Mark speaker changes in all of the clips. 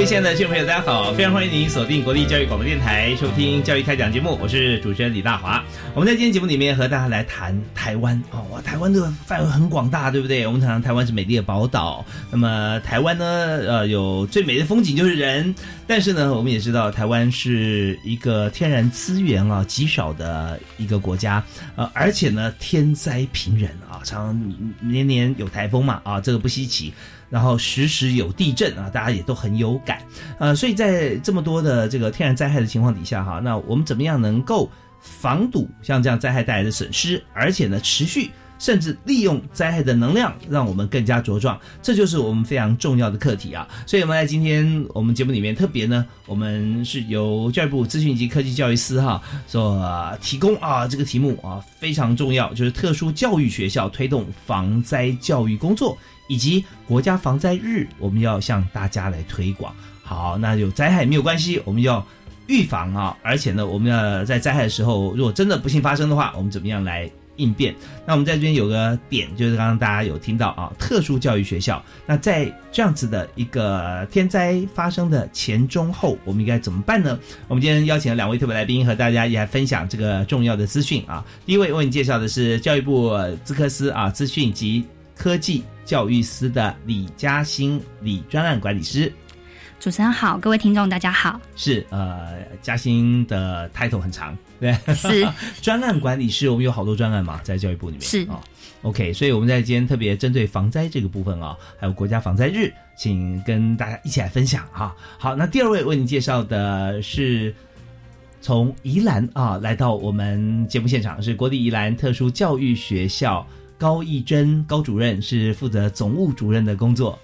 Speaker 1: 位亲爱的听众朋友，大家好！非常欢迎您锁定国立教育广播电台，收听《教育开讲》节目，我是主持人李大华。我们在今天节目里面和大家来谈台湾哦，哇，台湾这个范围很广大，对不对？我们常常台湾是美丽的宝岛，那么台湾呢，呃，有最美的风景就是人，但是呢，我们也知道台湾是一个天然资源啊极少的一个国家，呃，而且呢，天灾频仍啊，常年年有台风嘛，啊，这个不稀奇。然后时时有地震啊，大家也都很有感，呃，所以在这么多的这个天然灾害的情况底下哈，那我们怎么样能够防堵像这样灾害带来的损失，而且呢持续甚至利用灾害的能量，让我们更加茁壮，这就是我们非常重要的课题啊。所以我们在今天我们节目里面特别呢，我们是由教育部资讯及科技教育司哈所提供啊这个题目啊非常重要，就是特殊教育学校推动防灾教育工作。以及国家防灾日，我们要向大家来推广。好，那有灾害没有关系，我们要预防啊！而且呢，我们要在灾害的时候，如果真的不幸发生的话，我们怎么样来应变？那我们在这边有个点，就是刚刚大家有听到啊，特殊教育学校。那在这样子的一个天灾发生的前中后，我们应该怎么办呢？我们今天邀请了两位特别来宾，和大家一来分享这个重要的资讯啊。第一位为你介绍的是教育部资科司啊，资讯及科技。教育司的李嘉欣李专案管理师，
Speaker 2: 主持人好，各位听众大家好。
Speaker 1: 是呃，嘉欣的 title 很长，对，
Speaker 2: 是
Speaker 1: 专案管理师。我们有好多专案嘛，在教育部里面
Speaker 2: 是
Speaker 1: 啊。OK，所以我们在今天特别针对防灾这个部分啊，还有国家防灾日，请跟大家一起来分享哈。好，那第二位为您介绍的是从宜兰啊来到我们节目现场，是国立宜兰特殊教育学校。高义珍高主任是负责总务主任的工作。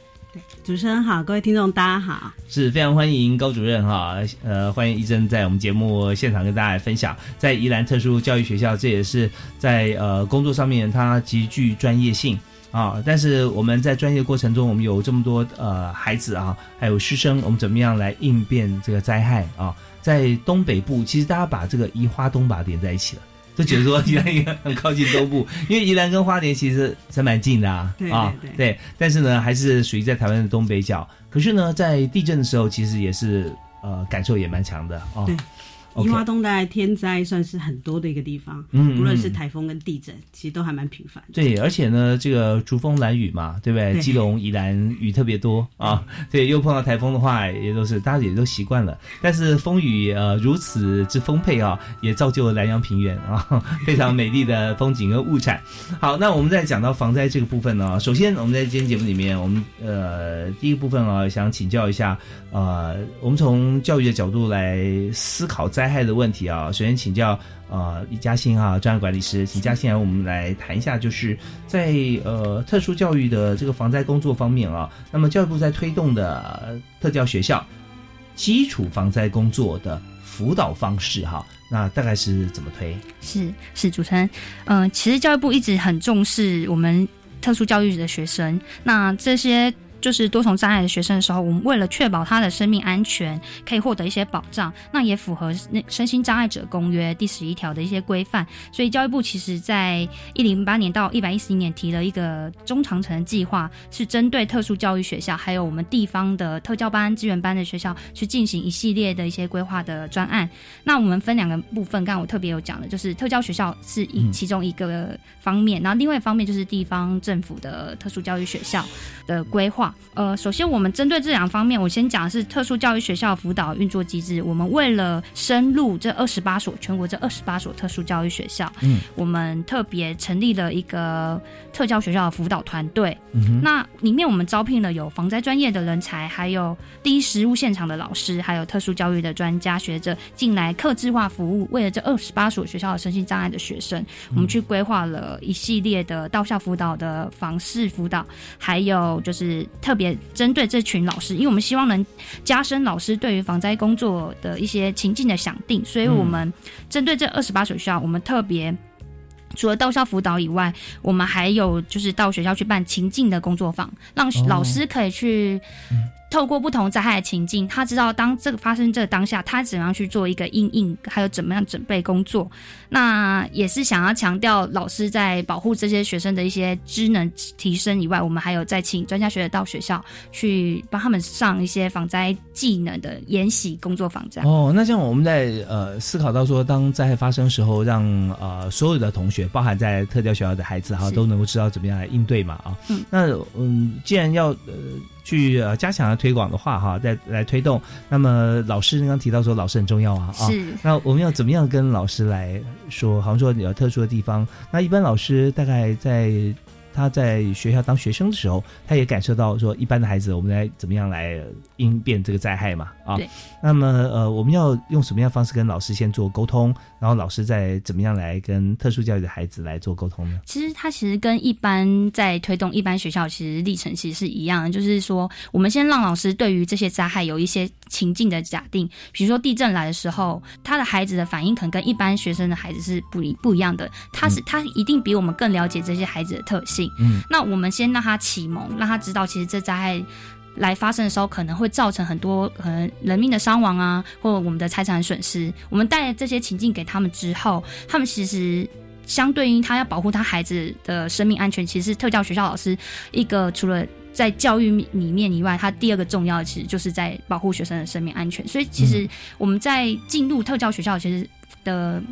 Speaker 3: 主持人好，各位听众大家好，
Speaker 1: 是非常欢迎高主任哈，呃，欢迎一珍在我们节目现场跟大家分享，在宜兰特殊教育学校，这也是在呃工作上面它极具专业性啊。但是我们在专业过程中，我们有这么多呃孩子啊，还有师生，我们怎么样来应变这个灾害啊？在东北部，其实大家把这个宜花东把连在一起了。都觉得说宜兰应该很靠近东部，因为宜兰跟花莲其实是蛮近的啊，
Speaker 3: 啊，
Speaker 1: 对，但是呢，还是属于在台湾的东北角。可是呢，在地震的时候，其实也是呃感受也蛮强的哦。
Speaker 3: 宜花东的天灾算是很多的一个地方，嗯，无论是台风跟地震，其实都还蛮频繁。
Speaker 1: 对，而且呢，这个竹风蓝雨嘛，对不对？基隆、宜兰雨特别多啊。对，又碰到台风的话，也都是大家也都习惯了。但是风雨呃如此之丰沛啊，也造就了南洋平原啊 非常美丽的风景跟物产。好，那我们在讲到防灾这个部分呢，首先我们在今天节目里面，我们呃第一个部分啊，想请教一下呃，我们从教育的角度来思考灾。灾害的问题啊，首先请教呃李嘉欣啊，专业管理师，请嘉欣来我们来谈一下，就是在呃特殊教育的这个防灾工作方面啊，那么教育部在推动的特教学校基础防灾工作的辅导方式哈，那大概是怎么推？
Speaker 2: 是是主持人，嗯，其实教育部一直很重视我们特殊教育的学生，那这些。就是多重障碍的学生的时候，我们为了确保他的生命安全，可以获得一些保障，那也符合那身心障碍者公约第十一条的一些规范。所以教育部其实在一零八年到一百一十一年提了一个中长程计划，是针对特殊教育学校，还有我们地方的特教班、资源班的学校去进行一系列的一些规划的专案。那我们分两个部分，刚刚我特别有讲的，就是特教学校是一其中一个方面，然后另外一方面就是地方政府的特殊教育学校的规划。呃，首先我们针对这两方面，我先讲的是特殊教育学校辅导运作机制。我们为了深入这二十八所全国这二十八所特殊教育学校，
Speaker 1: 嗯，
Speaker 2: 我们特别成立了一个特教学校的辅导团队。
Speaker 1: 嗯
Speaker 2: 那里面我们招聘了有防灾专业的人才，还有第一实务现场的老师，还有特殊教育的专家学者进来客制化服务。为了这二十八所学校的身心障碍的学生，我们去规划了一系列的到校辅导的房事辅导，还有就是特别针对这群老师，因为我们希望能加深老师对于防灾工作的一些情境的想定，所以我们针对这二十八所学校，我们特别。除了到校辅导以外，我们还有就是到学校去办情境的工作坊，让老师可以去透过不同灾害的情境，他知道当这个发生这个当下，他怎么样去做一个应应，还有怎么样准备工作。那也是想要强调老师在保护这些学生的一些知能提升以外，我们还有在请专家学者到学校去帮他们上一些防灾技能的研习工作坊，这样。
Speaker 1: 哦，那像我们在呃思考到说，当灾害发生时候，让呃所有的同学，包含在特教学校的孩子哈，都能够知道怎么样来应对嘛啊。
Speaker 2: 嗯。
Speaker 1: 那嗯，既然要呃去呃加强推广的话哈，再来推动，那么老师刚刚提到说老师很重要啊啊。
Speaker 2: 是。
Speaker 1: 那我们要怎么样跟老师来说？好像说有特殊的地方，那一般老师大概在。他在学校当学生的时候，他也感受到说，一般的孩子我们来怎么样来应变这个灾害嘛？啊，
Speaker 2: 对。
Speaker 1: 那么呃，我们要用什么样方式跟老师先做沟通，然后老师再怎么样来跟特殊教育的孩子来做沟通呢？
Speaker 2: 其实他其实跟一般在推动一般学校其实历程其实是一样的，就是说我们先让老师对于这些灾害有一些情境的假定，比如说地震来的时候，他的孩子的反应可能跟一般学生的孩子是不一不一样的，他是、他一定比我们更了解这些孩子的特性。
Speaker 1: 嗯，
Speaker 2: 那我们先让他启蒙，让他知道其实这灾害来发生的时候，可能会造成很多可能人命的伤亡啊，或我们的财产损失。我们带这些情境给他们之后，他们其实相对应他要保护他孩子的生命安全，其实特教学校老师一个除了在教育里面以外，他第二个重要的其实就是在保护学生的生命安全。所以其实我们在进入特教学校，其实的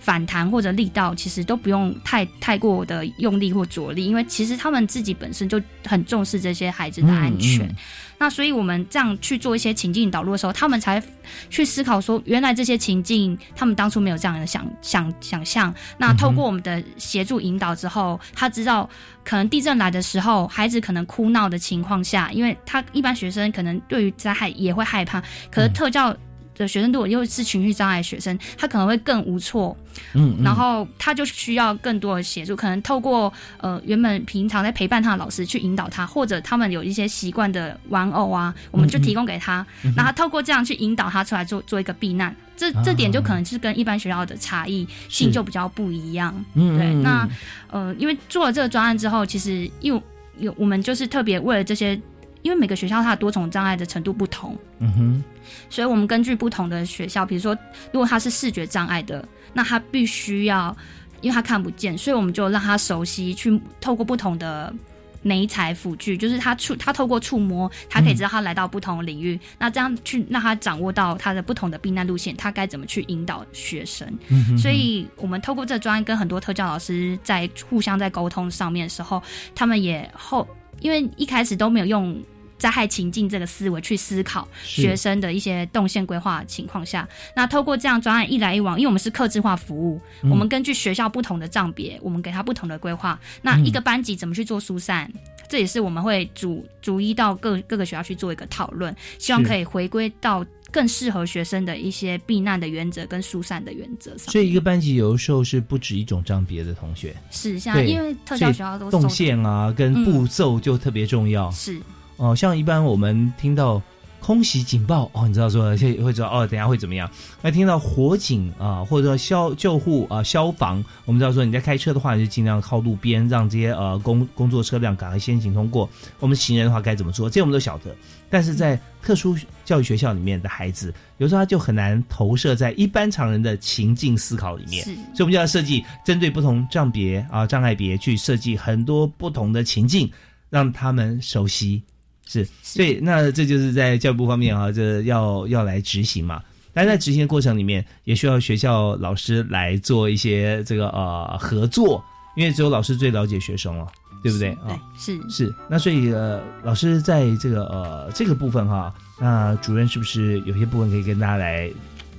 Speaker 2: 反弹或者力道，其实都不用太太过的用力或着力，因为其实他们自己本身就很重视这些孩子的安全。
Speaker 1: 嗯嗯
Speaker 2: 那所以我们这样去做一些情境导入的时候，他们才去思考说，原来这些情境他们当初没有这样的想想想象。那透过我们的协助引导之后，他知道可能地震来的时候，孩子可能哭闹的情况下，因为他一般学生可能对于灾害也会害怕，可是特教。的学生如果又是情绪障碍学生，他可能会更无措，
Speaker 1: 嗯，
Speaker 2: 然后他就需要更多的协助，可能透过呃原本平常在陪伴他的老师去引导他，或者他们有一些习惯的玩偶啊，我们就提供给他，然后透过这样去引导他出来做做一个避难，这这点就可能是跟一般学校的差异性就比较不一样。
Speaker 1: 嗯，
Speaker 2: 对，那呃，因为做了这个专案之后，其实又有我们就是特别为了这些，因为每个学校它的多重障碍的程度不同，
Speaker 1: 嗯哼，
Speaker 2: 所以我们根据不同的学校，比如说，如果他是视觉障碍的，那他必须要，因为他看不见，所以我们就让他熟悉去透过不同的媒材辅具，就是他触他透过触摸，他可以知道他来到不同的领域，那这样去让他掌握到他的不同的避难路线，他该怎么去引导学生。
Speaker 1: 嗯
Speaker 2: 所以我们透过这专案跟很多特教老师在互相在沟通上面的时候，他们也后因为一开始都没有用。灾害情境这个思维去思考学生的一些动线规划情况下，那透过这样专案一来一往，因为我们是客制化服务，
Speaker 1: 嗯
Speaker 2: 我们根据学校不同的账别，我们给他不同的规划。那一个班级怎么去做疏散，这也是我们会逐逐一到各各个学校去做一个讨论，希望可以回归到更适合学生的一些避难的原则跟疏散的原则上。
Speaker 1: 所以一个班级有的时候是不止一种账别的同学，
Speaker 2: 是现在因为特教学校都
Speaker 1: 动线啊跟步骤就特别重要。
Speaker 2: 是
Speaker 1: 哦，像一般我们听到空袭警报哦，你知道说会会知道哦，等下会怎么样？那听到火警啊，或者说消救护啊、消防，我们知道说你在开车的话，你就尽量靠路边，让这些呃工工作车辆赶快先行通过。我们行人的话该怎么做？这我们都晓得。但是在特殊教育学校里面的孩子，有时候他就很难投射在一般常人的情境思考里面。
Speaker 2: 是
Speaker 1: 所以我们就要设计针对不同障别啊障碍别去设计很多不同的情境，让他们熟悉。是，所以那这就是在教育部方面啊，这要要来执行嘛。但在执行的过程里面，也需要学校老师来做一些这个呃合作，因为只有老师最了解学生了。对不对？
Speaker 3: 啊，
Speaker 2: 是
Speaker 1: 是。那所以呃，老师在这个呃这个部分哈，那主任是不是有些部分可以跟大家来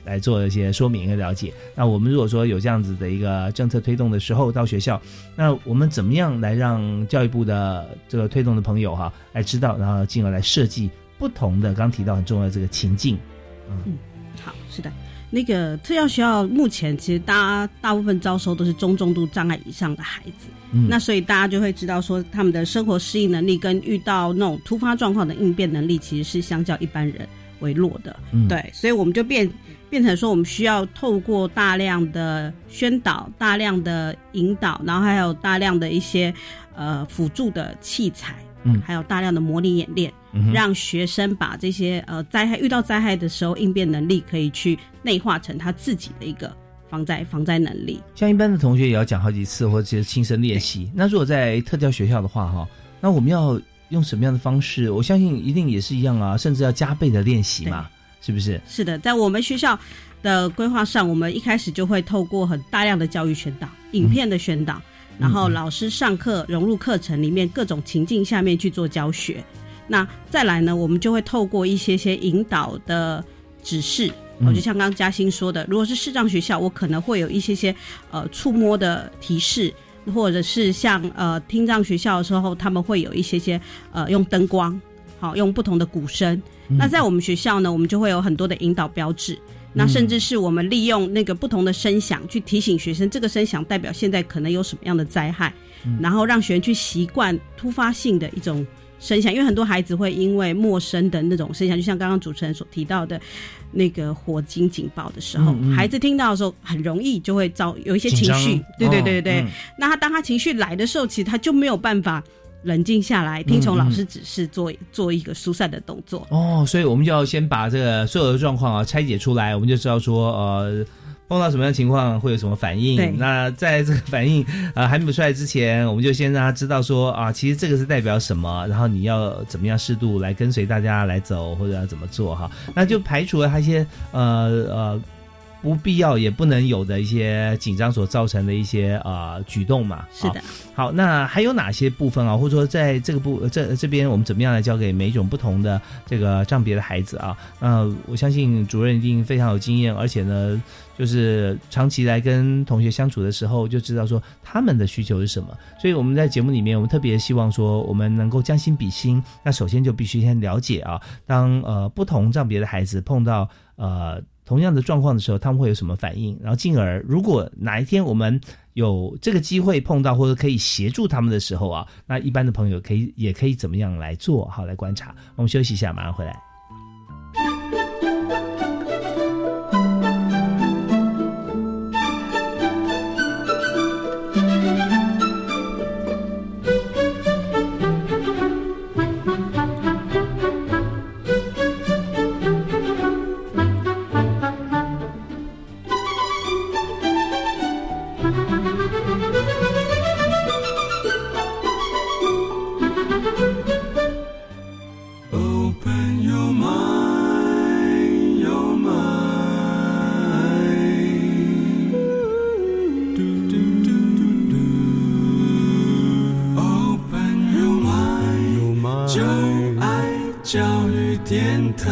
Speaker 1: 来做一些说明和了解？那我们如果说有这样子的一个政策推动的时候，到学校，那我们怎么样来让教育部的这个推动的朋友哈来知道，然后进而来设计不同的刚提到很重要的这个情境？
Speaker 3: 嗯，好，是的。那个特教学校目前其实大大部分招收都是中重度障碍以上的孩子，
Speaker 1: 嗯
Speaker 3: 那所以大家就会知道说他们的生活适应能力跟遇到那种突发状况的应变能力，其实是相较一般人为弱的。
Speaker 1: 嗯
Speaker 3: 对，所以我们就变变成说，我们需要透过大量的宣导、大量的引导，然后还有大量的一些呃辅助的器材，
Speaker 1: 嗯
Speaker 3: 还有大量的模拟演练，
Speaker 1: 嗯
Speaker 3: 让学生把这些呃灾害遇到灾害的时候应变能力可以去内化成他自己的一个防灾防灾能力。
Speaker 1: 像一般的同学也要讲好几次，或者是亲身练习。那如果在特教学校的话，哈，那我们要用什么样的方式？我相信一定也是一样啊，甚至要加倍的练习嘛，是不是？
Speaker 3: 是的，在我们学校的规划上，我们一开始就会透过很大量的教育宣导、影片的宣导，然后老师上课融入课程里面各种情境下面去做教学。那再来呢，我们就会透过一些些引导的指示。
Speaker 1: 嗯
Speaker 3: 我就像刚刚嘉欣说的，如果是视障学校，我可能会有一些些呃触摸的提示，或者是像呃听障学校的时候，他们会有一些些呃用灯光，好用不同的鼓声。那在我们学校呢，我们就会有很多的引导标志。那甚至是我们利用那个不同的声响去提醒学生，这个声响代表现在可能有什么样的灾害，然后让学生去习惯突发性的一种声响，因为很多孩子会因为陌生的那种声响，就像刚刚主持人所提到的，那个火警警报的时候，
Speaker 1: 嗯嗯
Speaker 3: 孩子听到的时候很容易就会遭有一些情
Speaker 1: 紧
Speaker 3: 绪
Speaker 1: 张，
Speaker 3: 对对
Speaker 1: 哦
Speaker 3: 对对对。
Speaker 1: 嗯
Speaker 3: 那他当他情绪来的时候，其实他就没有办法冷静下来，听从老师指示做做一个疏散的动作。
Speaker 1: 哦，所以我们就要先把这个所有的状况啊拆解出来，我们就知道说呃。碰到什么样的情况会有什么反应？那在这个反应呃还没有出来之前，我们就先让他知道说啊，其实这个是代表什么，然后你要怎么样适度来跟随大家来走，或者要怎么做哈？那就排除了他一些呃呃不必要也不能有的一些紧张所造成的一些呃举动嘛。
Speaker 3: 是的，
Speaker 1: 好，那还有哪些部分啊？或者说在这个部呃这这边，我们怎么样来教给每一种不同的这个障别的孩子啊？那我相信主任一定非常有经验，而且呢，就是长期来跟同学相处的时候，就知道说他们的需求是什么。所以我们在节目里面，我们特别希望说，我们能够将心比心。那首先就必须先了解啊，当呃不同障别的孩子碰到呃。同样的状况的时候，他们会有什么反应？然后进而，如果哪一天我们有这个机会碰到或者可以协助他们的时候啊，那一般的朋友可以也可以怎么样来做？好，来观察。我们休息一下，马上回来。
Speaker 4: 电台。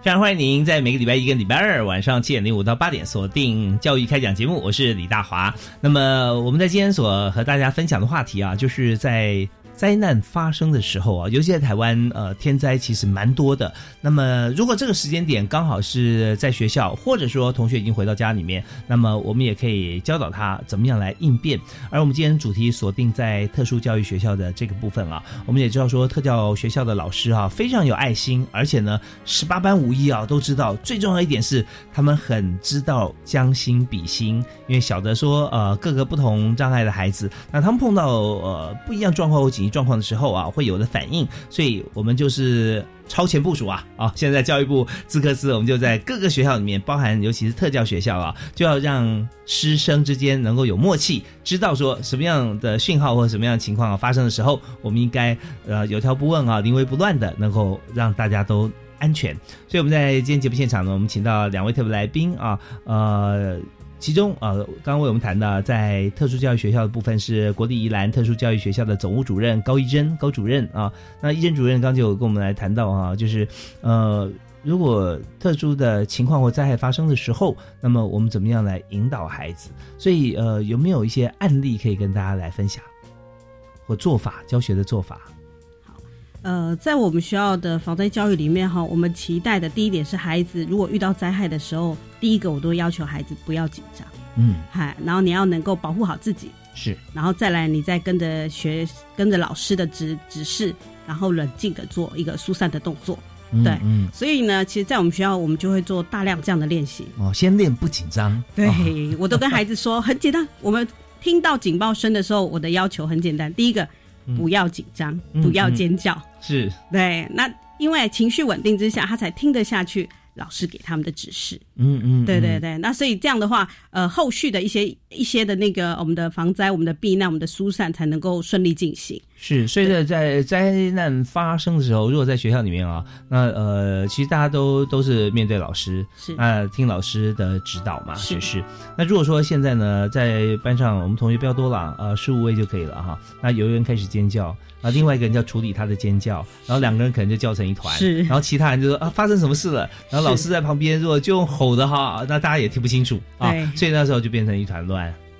Speaker 1: 非常欢迎您在每个礼拜一跟礼拜二晚上七点零五到八点锁定教育开讲节目，我是李大华。那么我们在今天所和大家分享的话题啊，就是在。灾难发生的时候啊，尤其在台湾，呃，天灾其实蛮多的。那么，如果这个时间点刚好是在学校，或者说同学已经回到家里面，那么我们也可以教导他怎么样来应变。而我们今天主题锁定在特殊教育学校的这个部分啊，我们也知道说特教学校的老师啊非常有爱心，而且呢十八般武艺啊都知道。最重要一点是他们很知道将心比心，因为晓得说呃各个不同障碍的孩子，那他们碰到呃不一样状况或紧状况的时候啊会有的反应，所以我们就是。超前部署啊啊！现在教育部资科司，我们就在各个学校里面，包含尤其是特教学校啊，就要让师生之间能够有默契，知道说什么样的讯号或者什么样的情况啊发生的时候，我们应该呃有条不紊啊，临危不乱的，能够让大家都安全。所以我们在今天节目现场呢，我们请到两位特别来宾啊，呃。其中啊，刚刚为我们谈到，在特殊教育学校的部分是国立宜兰特殊教育学校的总务主任高一珍高主任啊。那一珍主任刚就跟我们来谈到啊，就是呃，如果特殊的情况或灾害发生的时候，那么我们怎么样来引导孩子？所以呃，有没有一些案例可以跟大家来分享或做法教学的做法？
Speaker 3: 呃，在我们学校的防灾教育里面哈，我们期待的第一点是孩子如果遇到灾害的时候，第一个我都要求孩子不要紧张，
Speaker 1: 嗯，
Speaker 3: 嗨，然后你要能够保护好自己，
Speaker 1: 是，
Speaker 3: 然后再来你再跟着学跟着老师的指指示，然后冷静的做一个疏散的动作，对，
Speaker 1: 嗯，
Speaker 3: 所以呢，其实，在我们学校我们就会做大量这样的练习。
Speaker 1: 哦，先练不紧张，
Speaker 3: 对、
Speaker 1: 哦。
Speaker 3: 我都跟孩子说很简单，我们听到警报声的时候，我的要求很简单，第一个不要紧张，
Speaker 1: 嗯
Speaker 3: 不要尖叫。
Speaker 1: 是，
Speaker 3: 对，那因为情绪稳定之下，他才听得下去老师给他们的指示。
Speaker 1: 嗯嗯，嗯，
Speaker 3: 对对对，那所以这样的话，呃，后续的一些一些的那个我们的防灾、我们的避难、我们的疏散才能够顺利进行。
Speaker 1: 是，所以在在灾难发生的时候，如果在学校里面啊，那呃，其实大家都都是面对老师，
Speaker 3: 是
Speaker 1: 那听老师的指导嘛，
Speaker 3: 是
Speaker 1: 是。那如果说现在呢，在班上我们同学不要多了，呃，十五位就可以了哈。那有一个人开始尖叫，啊，另外一个人就要处理他的尖叫，然后两个人可能就叫成一团，
Speaker 3: 是
Speaker 1: 然后其他人就说啊，发生什么事了？然后老师在旁边如果就用吼的哈，那大家也听不清楚啊，所以那时候就变成一团乱。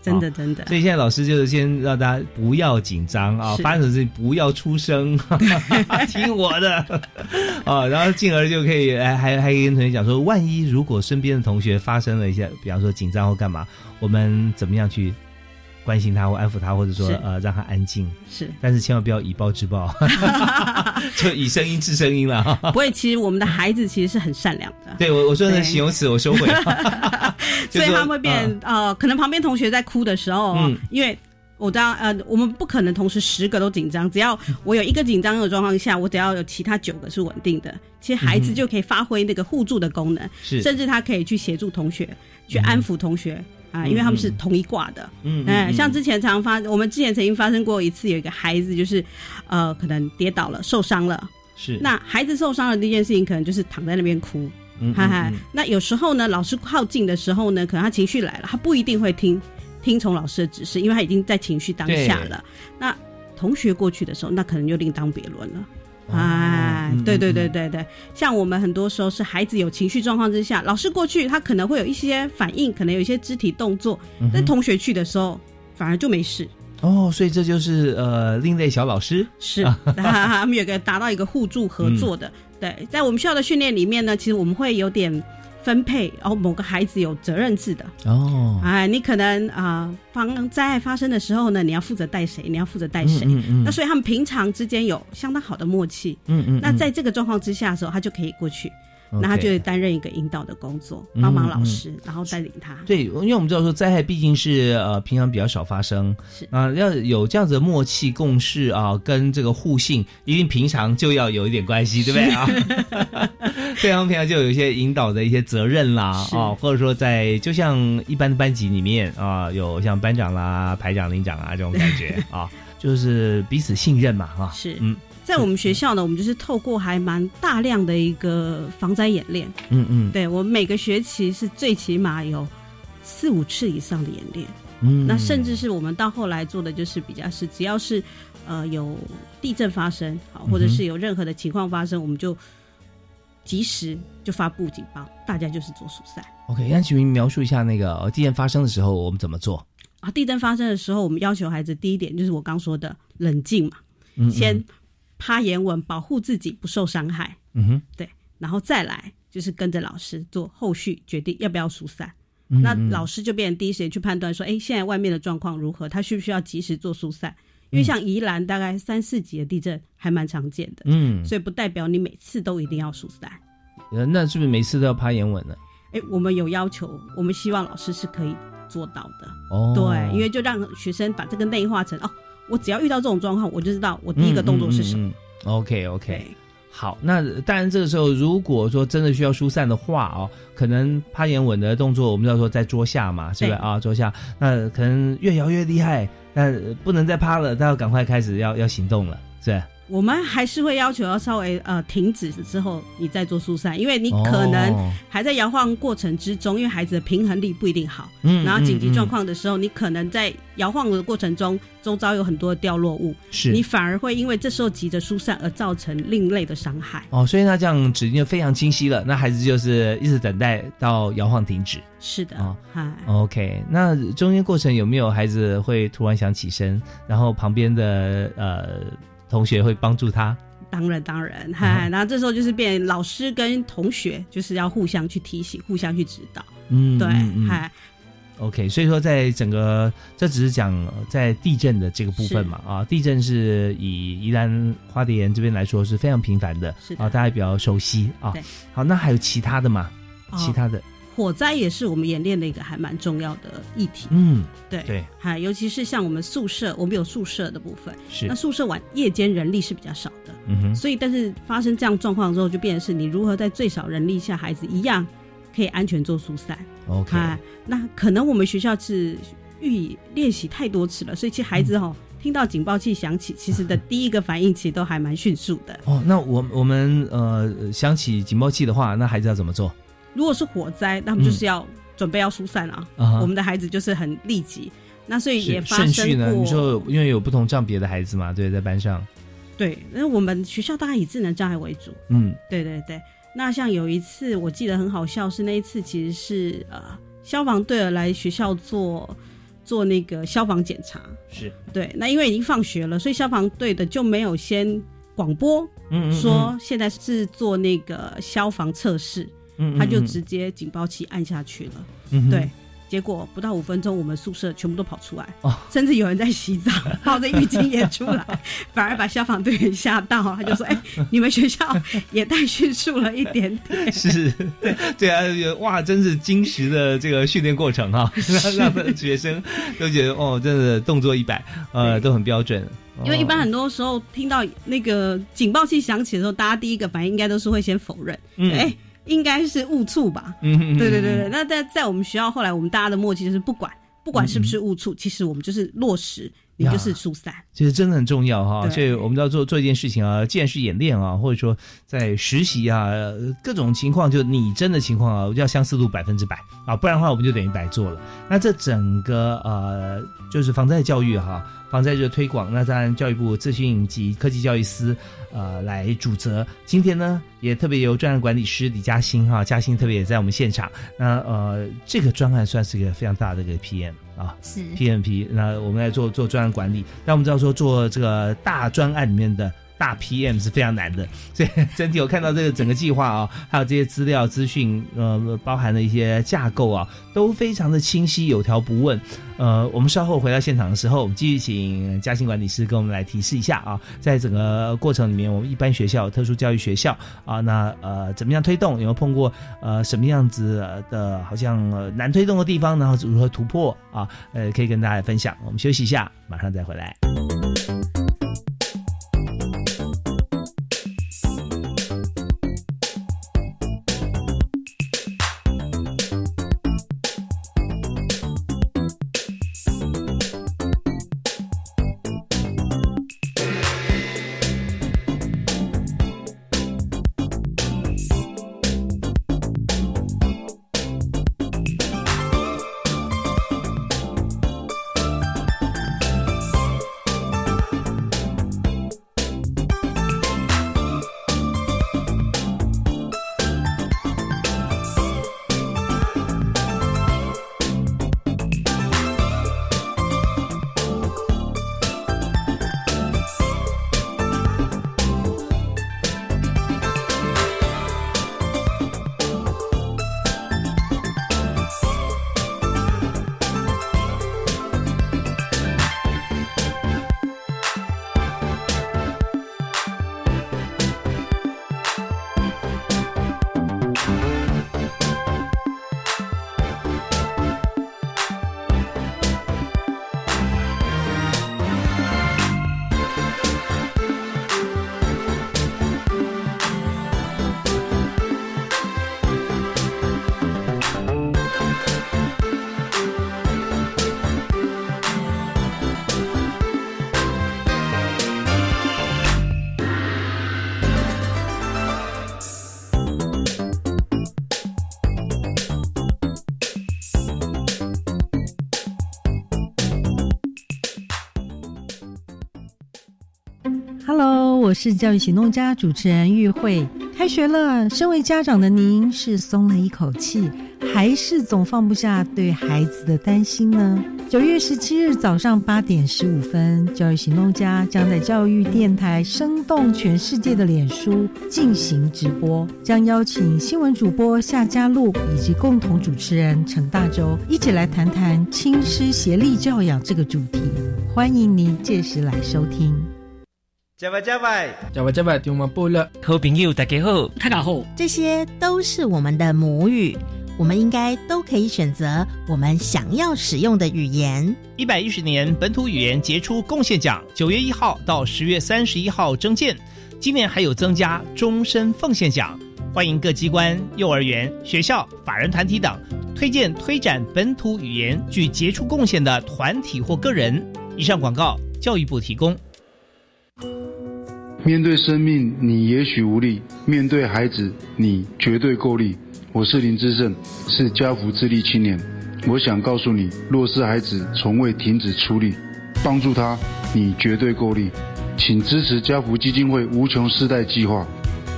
Speaker 3: 真的真的，
Speaker 1: 所以现在老师就是先让大家不要紧张啊，
Speaker 3: 是。
Speaker 1: 发生什么事情不要出声，听我的。啊，然后进而就可以还还还可以跟同学讲说，万一如果身边的同学发生了一些，比方说紧张或干嘛，我们怎么样去关心他或安抚他，或者说呃让他安静，
Speaker 3: 是。
Speaker 1: 但是千万不要以暴制暴，就以声音治声音了。
Speaker 3: 不会。其实我们的孩子其实是很善良的。
Speaker 1: 对我我说的形容词我收回，就
Speaker 3: 所以他们会变、
Speaker 1: 啊
Speaker 3: 呃，可能旁边同学在哭的时候，
Speaker 1: 嗯。
Speaker 3: 因为我知道呃，我们不可能同时十个都紧张，只要我有一个紧张的状况下，我只要有其他九个是稳定的，其实孩子就可以发挥那个互助的功能，
Speaker 1: 是。
Speaker 3: 甚至他可以去协助同学，去安抚同学。啊，
Speaker 1: 嗯
Speaker 3: 因为他们是同一挂的，
Speaker 1: 嗯
Speaker 3: 像之前常发，我们之前曾经发生过一次，有一个孩子就是，呃，可能跌倒了，受伤了。
Speaker 1: 是。
Speaker 3: 那孩子受伤了，第一件事情可能就是躺在那边哭，
Speaker 1: 嗯
Speaker 3: 嗨嗨
Speaker 1: 嗯嗯，
Speaker 3: 那有时候呢，老师靠近的时候呢，可能他情绪来了，他不一定会听听从老师的指示，因为他已经在情绪当下了。那同学过去的时候，那可能就另当别论了。哎
Speaker 1: 嗯，
Speaker 3: 对对
Speaker 1: 嗯
Speaker 3: 对对对，像我们很多时候是孩子有情绪状况之下，老师过去他可能会有一些反应，可能有一些肢体动作，
Speaker 1: 嗯
Speaker 3: 但同学去的时候反而就没事。
Speaker 1: 哦，所以这就是呃另类小老师，
Speaker 3: 是，他们有个达到一个互助合作的。对，在我们学校的训练里面呢，其实我们会有点分配，然后某个孩子有责任制的。
Speaker 1: 哦，
Speaker 3: 哎，你可能啊，防灾害发生的时候呢，你要负责带谁，你要负责带谁。
Speaker 1: 嗯嗯
Speaker 3: 那所以他们平常之间有相当好的默契。
Speaker 1: 嗯嗯，
Speaker 3: 那在这个状况之下的时候，他就可以过去，那他就会担任一个引导的工作，
Speaker 1: 嗯
Speaker 3: 帮忙老师，然后带领他。
Speaker 1: 对，因为我们知道说灾害毕竟是呃平常比较少发生，
Speaker 3: 是。
Speaker 1: 啊、要有这样子的默契共识啊，跟这个互信，一定平常就要有一点关系，对不对啊？对，他们平常就有一些引导的一些责任啦，
Speaker 3: 是
Speaker 1: 啊，或者说在就像一般的班级里面啊，有像班长啦、排长、领长啊这种感觉 啊，就是彼此信任嘛，啊，
Speaker 3: 是。
Speaker 1: 嗯
Speaker 3: 在我们学校呢，我们就是透过还蛮大量的一个防灾演练。
Speaker 1: 嗯嗯
Speaker 3: 对我们每个学期是最起码有四五次以上的演练。
Speaker 1: 嗯，
Speaker 3: 那甚至是我们到后来做的就是比较是，只要是呃有地震发生，好，或者是有任何的情况发生，我们就及时就发布警报，大家就是做疏散
Speaker 1: OK，那请您描述一下那个呃地震发生的时候我们怎么做？
Speaker 3: 啊。地震发生的时候，我们要求孩子第一点就是我刚说的冷静嘛，
Speaker 1: 嗯，
Speaker 3: 先趴眼稳，保护自己不受伤害，
Speaker 1: 嗯哼，对
Speaker 3: 然后再来就是跟着老师做后续决定要不要疏散。
Speaker 1: 嗯
Speaker 3: 那
Speaker 1: 嗯
Speaker 3: 老师就变成第一时间去判断说，哎，现在外面的状况如何，他需不需要及时做疏散？因为像宜兰大概三四级的地震还蛮常见的，
Speaker 1: 嗯，
Speaker 3: 所以不代表你每次都一定要疏散。
Speaker 1: 呃那是不是每次都要趴眼稳呢？
Speaker 3: 哎，我们有要求，我们希望老师是可以做到的。
Speaker 1: 哦，
Speaker 3: 对，因为就让学生把这个内化成哦，我只要遇到这种状况，我就知道我第一个动作是什么。
Speaker 1: OK OK，好，那当然这个时候如果说真的需要疏散的话哦，可能趴眼稳的动作，我们要说在桌下嘛，是不是
Speaker 3: 对
Speaker 1: 啊？桌下，那可能越摇越厉害，那不能再趴了，那要赶快开始要要行动了，是吧？
Speaker 3: 我们还是会要求要稍微呃停止之后，你再做疏散，因为你可能
Speaker 1: 哦
Speaker 3: 还在摇晃过程之中，因为孩子的平衡力不一定好，
Speaker 1: 嗯
Speaker 3: 然后紧急状
Speaker 1: 嗯
Speaker 3: 况的时候，你可能在摇晃的过程中，周遭有很多掉落物，
Speaker 1: 是
Speaker 3: 你反而会因为这时候急着疏散而造成另类的伤害。
Speaker 1: 哦，所以那这样指令就非常清晰了，那孩子就是一直等待到摇晃停止。
Speaker 3: 是的
Speaker 1: 哦，
Speaker 3: 嗨、
Speaker 1: OK，那中间过程有没有孩子会突然想起身，然后旁边的呃同学会帮助他？
Speaker 3: 当然当然，嗨、然后这时候就是变老师跟同学就是要互相去提醒，互相去指导，
Speaker 1: 嗯，
Speaker 3: 对，嗨、
Speaker 1: OK，所以说在整个这只是讲呃在地震的这个部分嘛啊，地震是以宜兰花莲这边来说是非常频繁的，
Speaker 3: 是的。
Speaker 1: 啊，大家比较熟悉啊。好，那还有其他的吗？
Speaker 3: 哦。
Speaker 1: 其他的，
Speaker 3: 火灾也是我们演练的一个还蛮重要的议题，
Speaker 1: 嗯，
Speaker 3: 对
Speaker 1: 对，
Speaker 3: 哈，尤其是像我们宿舍，我们有宿舍的部分，
Speaker 1: 是
Speaker 3: 那，宿舍晚夜间人力是比较少的，
Speaker 1: 嗯哼，
Speaker 3: 所以但是发生这样状况之后，就变成是你如何在最少人力下，孩子一样可以安全做疏散。
Speaker 1: OK，
Speaker 3: 嗨，那可能我们学校是预练习太多次了，所以其实孩子哦、听到警报器响起，其实的 第一个反应其实都还蛮迅速的。
Speaker 1: 哦，那我我们呃想起警报器的话，那孩子要怎么做？
Speaker 3: 如果是火灾，那么就是要准备要疏散啊。
Speaker 1: 啊
Speaker 3: 我们的孩子就是很立即，那所以也
Speaker 1: 是
Speaker 3: 发
Speaker 1: 顺序呢？
Speaker 3: 生过。
Speaker 1: 你说因为有不同障别的孩子嘛，对，在班上，
Speaker 3: 对，那我们学校大概以智能障碍为主。
Speaker 1: 嗯
Speaker 3: 对对对，那像有一次我记得很好笑，是那一次其实是呃消防队儿来学校做做那个消防检查。
Speaker 1: 是，
Speaker 3: 对，那因为已经放学了，所以消防队的就没有先广播
Speaker 1: 嗯
Speaker 3: 说现在是做那个消防测试，
Speaker 1: 嗯
Speaker 3: 他就直接警报器按下去了。
Speaker 1: 嗯
Speaker 3: 对，结果不到五分钟，我们宿舍全部都跑出来，
Speaker 1: 哦。
Speaker 3: 甚至有人在洗澡，抱着浴巾也出来，反而把消防队员吓到，他就说：“哎、你们学校 也太迅速了一点点。
Speaker 1: 是，对啊，哇，真是精实的这个训练过程哈、让让学生都觉得哦，真的动作一百，呃，都很标准。”
Speaker 3: 因为一般
Speaker 1: 哦
Speaker 3: 很多时候听到那个警报器响起的时候，大家第一个反应应该都是会先否认，
Speaker 1: 嗯。
Speaker 3: 哎、应该是误触吧？
Speaker 1: 嗯，嗯
Speaker 3: 对对对对，那在在我们学校后来，我们大家的默契就是不管不管是不是误触，其实我们就是落实，你就是疏散。
Speaker 1: 其实真的很重要哈，
Speaker 3: 对
Speaker 1: 所以我们要做做一件事情啊，既然是演练啊，或者说在实习啊，呃各种情况，就拟真的情况啊，要相似度百分之百啊，不然的话我们就等于白做了。那这整个呃，就是防灾教育哈，防灾热推广，那当然教育部资讯及科技教育司呃来主责。今天呢，也特别由专案管理师李嘉欣哈，嘉欣特别也在我们现场。那呃，这个专案算是一个非常大的一个 PM 啊，
Speaker 2: 是
Speaker 1: PMP，那我们来做做专案管理。但我们知道说做这个大专案里面的大 PM 是非常难的，所以整体我看到这个整个计划啊，还有这些资料资讯，呃，包含的一些架构啊，都非常的清晰，有条不紊。呃，我们稍后回到现场的时候，我们继续请嘉兴管理师跟我们来提示一下啊，在整个过程里面，我们一般学校、特殊教育学校啊，那呃怎么样推动？有没有碰过呃什么样子的，好像、难推动的地方，然后如何突破啊？呃，可以跟大家分享。我们休息一下，马上再回来。
Speaker 5: 是教育行动家主持人玉慧。开学了，身为家长的您是松了一口气，还是总放不下对孩子的担心呢？九月十七日早上八点十五分，教育行动家将在教育电台生动全世界的脸书进行直播，将邀请新闻主播夏佳璐以及共同主持人陈大洲一起来谈谈亲师协力教养这个主题。欢迎您届时来收听。
Speaker 6: 加拜加拜，
Speaker 7: 加拜加拜，听我们播了。
Speaker 8: 好朋友大家好，
Speaker 7: 大家好，
Speaker 9: 这些都是我们的母语，我们应该都可以选择我们想要使用的语言。
Speaker 1: 一百一十年本土语言杰出贡献奖，九月一号到十月三十一号征件，今年还有增加终身奉献奖，欢迎各机关、幼儿园、学校、法人团体等推荐推展本土语言具杰出贡献的团体或个人。以上广告，教育部提供。
Speaker 10: 面对生命，你也许无力；面对孩子，你绝对够力。我是林志胜，是家福智力青年。我想告诉你，若是孩子从未停止出力，帮助他，你绝对够力。请支持家福基金会无穷世代计划，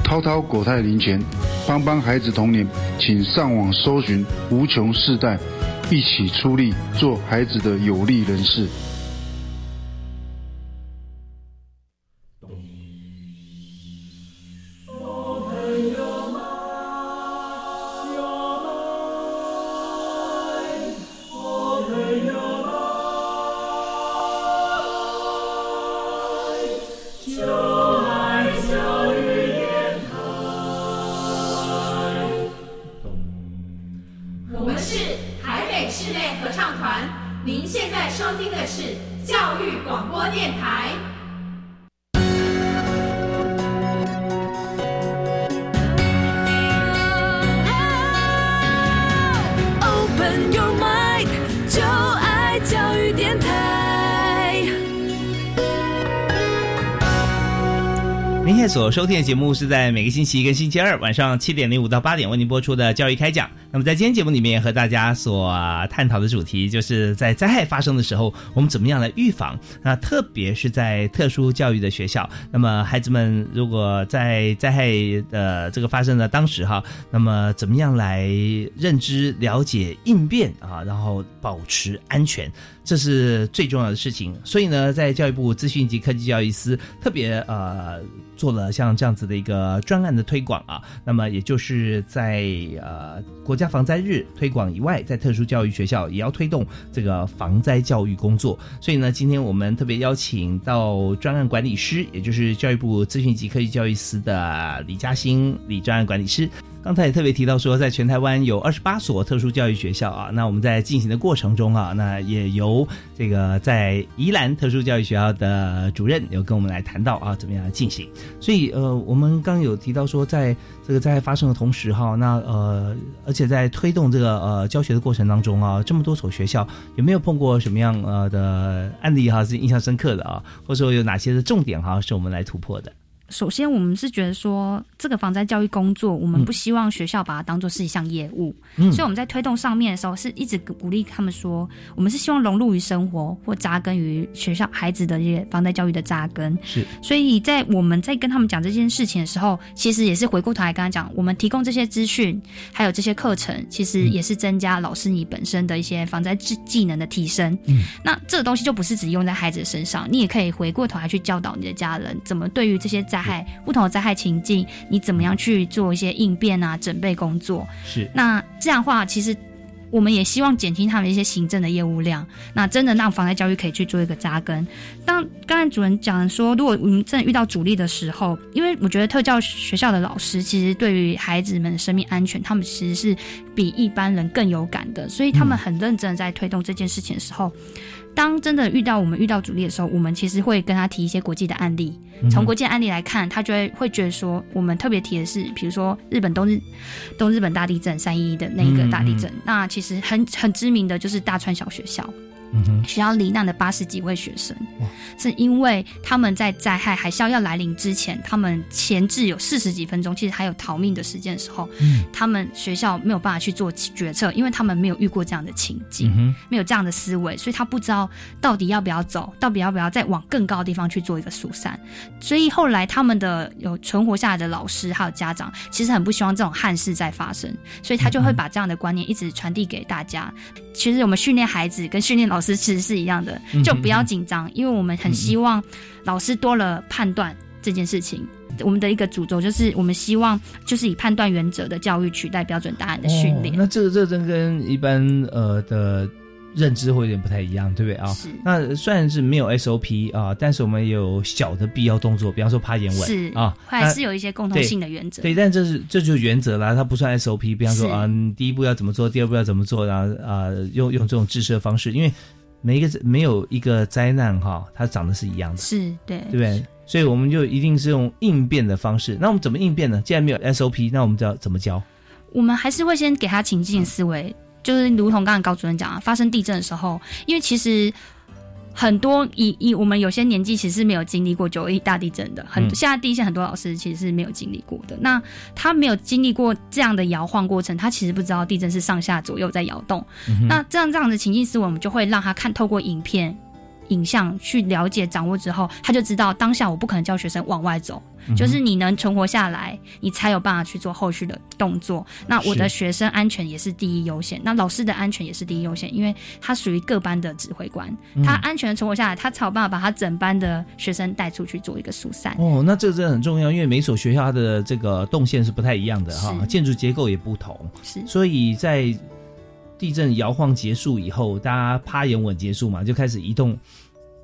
Speaker 10: 滔滔国泰零钱，帮帮孩子童年。请上网搜寻无穷世代，一起出力，做孩子的有力人士。
Speaker 1: 收听的节目是在每个星期一跟星期二晚上七点零五到八点为您播出的教育开讲。那么在今天节目里面和大家所探讨的主题，就是在灾害发生的时候，我们怎么样来预防？那特别是在特殊教育的学校，那么孩子们如果在灾害的这个发生的当时哈，那么怎么样来认知、了解、应变啊，然后保持安全，这是最重要的事情。所以呢，在教育部资讯及科技教育司特别呃。做了像这样子的一个专案的推广啊，那么也就是在呃国家防灾日推广以外，在特殊教育学校也要推动这个防灾教育工作。所以呢，今天我们特别邀请到专案管理师，也就是教育部资讯及科技教育司的李嘉欣李专案管理师。刚才也特别提到说，在全台湾有二十八所特殊教育学校啊，那我们在进行的过程中啊，那也由这个在宜兰特殊教育学校的主任有跟我们来谈到啊，怎么样进行。所以呃，我们刚有提到说，在这个灾害发生的同时哈，那呃，而且在推动这个呃教学的过程当中啊，这么多所学校有没有碰过什么样呃的案例哈是印象深刻的啊，或者说有哪些的重点哈是我们来突破的？
Speaker 2: 首先，我们是觉得说，这个防灾教育工作，我们不希望学校把它当做是一项业务，所以我们在推动上面的时候，是一直鼓励他们说，我们是希望融入于生活或扎根于学校孩子的这些防灾教育的扎根。
Speaker 1: 是，
Speaker 2: 所以在我们在跟他们讲这件事情的时候，其实也是回过头来跟他讲，我们提供这些资讯，还有这些课程，其实也是增加老师你本身的一些防灾技技能的提升。嗯，那这个东西就不是只用在孩子身上，你也可以回过头来去教导你的家人，怎么对于这些灾灾害不同的灾害情境，你怎么样去做一些应变啊、准备工作？
Speaker 1: 是
Speaker 2: 那这样的话，其实我们也希望减轻他们一些行政的业务量。那真的让防灾教育可以去做一个扎根。当刚才主任讲说，如果我们真的遇到阻力的时候，因为我觉得特教学校的老师其实对于孩子们的生命安全，他们其实是比一般人更有感的，所以他们很认真的在推动这件事情的时候。当真的遇到我们遇到阻力的时候，我们其实会跟他提一些国际的案例。从国际案例来看，他就会会觉得说，我们特别提的是，比如说日本东日东日本大地震三一一的那一个大地震，那其实很很知名的就是大川小学校。学校罹难的八十几位学生，是因为他们在灾害海啸要来临之前，他们前置有四十几分钟，其实还有逃命的时间的时候，
Speaker 1: 嗯。
Speaker 2: 他们学校没有办法去做决策，因为他们没有遇过这样的情境，
Speaker 1: 嗯
Speaker 2: 没有这样的思维，所以他不知道到底要不要走，到底要不要再往更高的地方去做一个疏散。所以后来他们的有存活下来的老师还有家长，其实很不希望这种憾事再发生，所以他就会把这样的观念一直传递给大家。其实我们训练孩子跟训练老师其实是一样的
Speaker 8: 嗯，
Speaker 2: 就不要紧张，因为我们很希望老师多了判断这件事情。我们的一个主轴就是，我们希望就是以判断原则的教育取代标准答案的训练。
Speaker 1: 哦那这个这真跟一般呃的认知会有点不太一样，对不对啊？
Speaker 2: 是。
Speaker 1: 那虽然是没有 SOP 啊，但是我们有小的必要动作，比方说趴眼稳
Speaker 2: 是
Speaker 1: 啊，
Speaker 2: 还是有一些共同性的原则。
Speaker 1: 对，但这是这就是原则啦，它不算 SOP。比方说啊，你第一步要怎么做，第二步要怎么做，然后啊，用用这种制式的方式，因为每一个没有一个灾难哈，它长得是一样的，
Speaker 2: 是对，
Speaker 1: 对不对？所以我们就一定是用应变的方式。那我们怎么应变呢？既然没有 SOP，那我们就要怎么教？
Speaker 2: 我们还是会先给他情境思维，就是如同刚才高主任讲啊，发生地震的时候，因为其实很多以以我们有些年纪其实是没有经历过九一大地震的，很、
Speaker 8: 嗯
Speaker 2: 现在第一线很多老师其实是没有经历过的。那他没有经历过这样的摇晃过程，他其实不知道地震是上下左右在摇动。
Speaker 8: 嗯
Speaker 2: 那这样这样的情境思维，我们就会让他看透过影片。影像去了解掌握之后，他就知道当下我不可能叫学生往外走，
Speaker 8: 嗯
Speaker 2: 就是你能存活下来，你才有办法去做后续的动作。那我的学生安全也是第一优先，那老师的安全也是第一优先，因为他属于各班的指挥官，
Speaker 1: 嗯。
Speaker 2: 他安全的存活下来，他才有办法把他整班的学生带出去做一个疏散。
Speaker 1: 哦，那这个真的很重要，因为每所学校它的这个动线是不太一样的哈，建筑结构也不同，
Speaker 2: 是。
Speaker 1: 所以在地震摇晃结束以后，大家趴眼稳结束嘛，就开始移动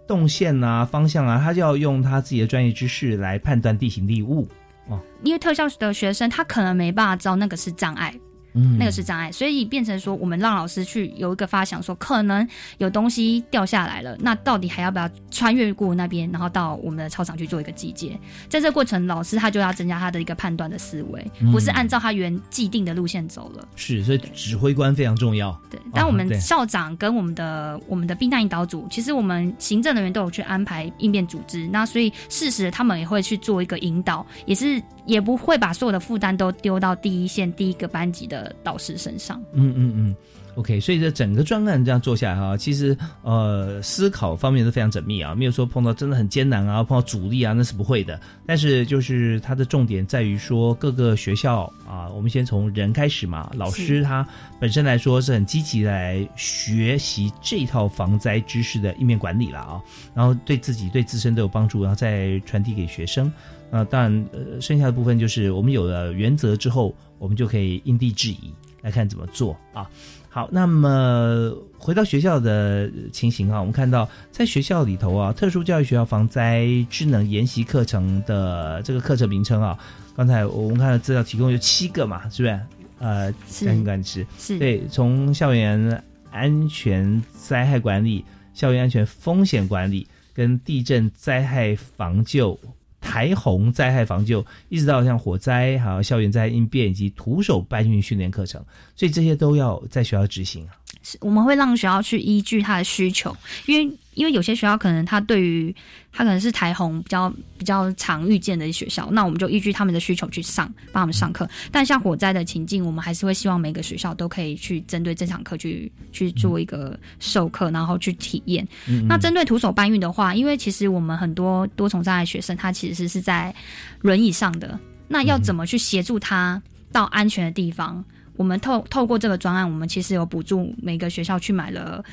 Speaker 1: 动线啊、方向啊，他就要用他自己的专业知识来判断地形地物哦。
Speaker 2: 因为特效的学生他可能没办法知道那个是障碍。
Speaker 1: 嗯
Speaker 2: 那个是障碍，所以变成说，我们让老师去有一个发想，说可能有东西掉下来了，那到底还要不要穿越过那边，然后到我们的操场去做一个集结？在这个过程，老师他就要增加他的一个判断的思维，
Speaker 1: 嗯
Speaker 2: 不是按照他原既定的路线走了。
Speaker 1: 是，所以指挥官非常重要。
Speaker 2: 对，但我们校长跟我们的我们的避难引导组，其实我们行政人员都有去安排应变组织，那所以事实他们也会去做一个引导，也是也不会把所有的负担都丢到第一线第一个班级的导师身上。
Speaker 1: 嗯嗯嗯，OK，所以这整个专案这样做下来哈，其实呃思考方面都非常缜密啊，没有说碰到真的很艰难啊，碰到阻力啊，那是不会的。但是就是它的重点在于说各个学校啊，我们先从人开始嘛，老师他本身来说是很积极来学习这套防灾知识的应变管理了啊，然后对自己对自身都有帮助，然后再传递给学生。那当然，呃，剩下的部分就是我们有了原则之后，我们就可以因地制宜来看怎么做啊。好，那么回到学校的情形啊，我们看到在学校里头啊，特殊教育学校防灾智能研习课程的这个课程名称啊，刚才我们看到资料提供有七个嘛，是不是？呃，
Speaker 2: 是
Speaker 1: 相关是
Speaker 2: 是
Speaker 1: 对，从校园安全灾害管理、校园安全风险管理跟地震灾害防救。台洪灾害防救，一直到像火灾、还有校园灾害应变以及徒手搬运训练课程，所以这些都要在学校执行啊。
Speaker 2: 是我们会让学校去依据他的需求，因为因为有些学校可能他对于他可能是台红比较比较常遇见的学校，那我们就依据他们的需求去上，帮他们上课。但像火灾的情境，我们还是会希望每个学校都可以去针对这堂课去去做一个授课，然后去体验。
Speaker 8: 嗯嗯
Speaker 2: 那针对徒手搬运的话，因为其实我们很多多重障碍学生，他其实是在轮椅上的，那要怎么去协助他到安全的地方？我们透透过这个专案，我们其实有补助每个学校去买了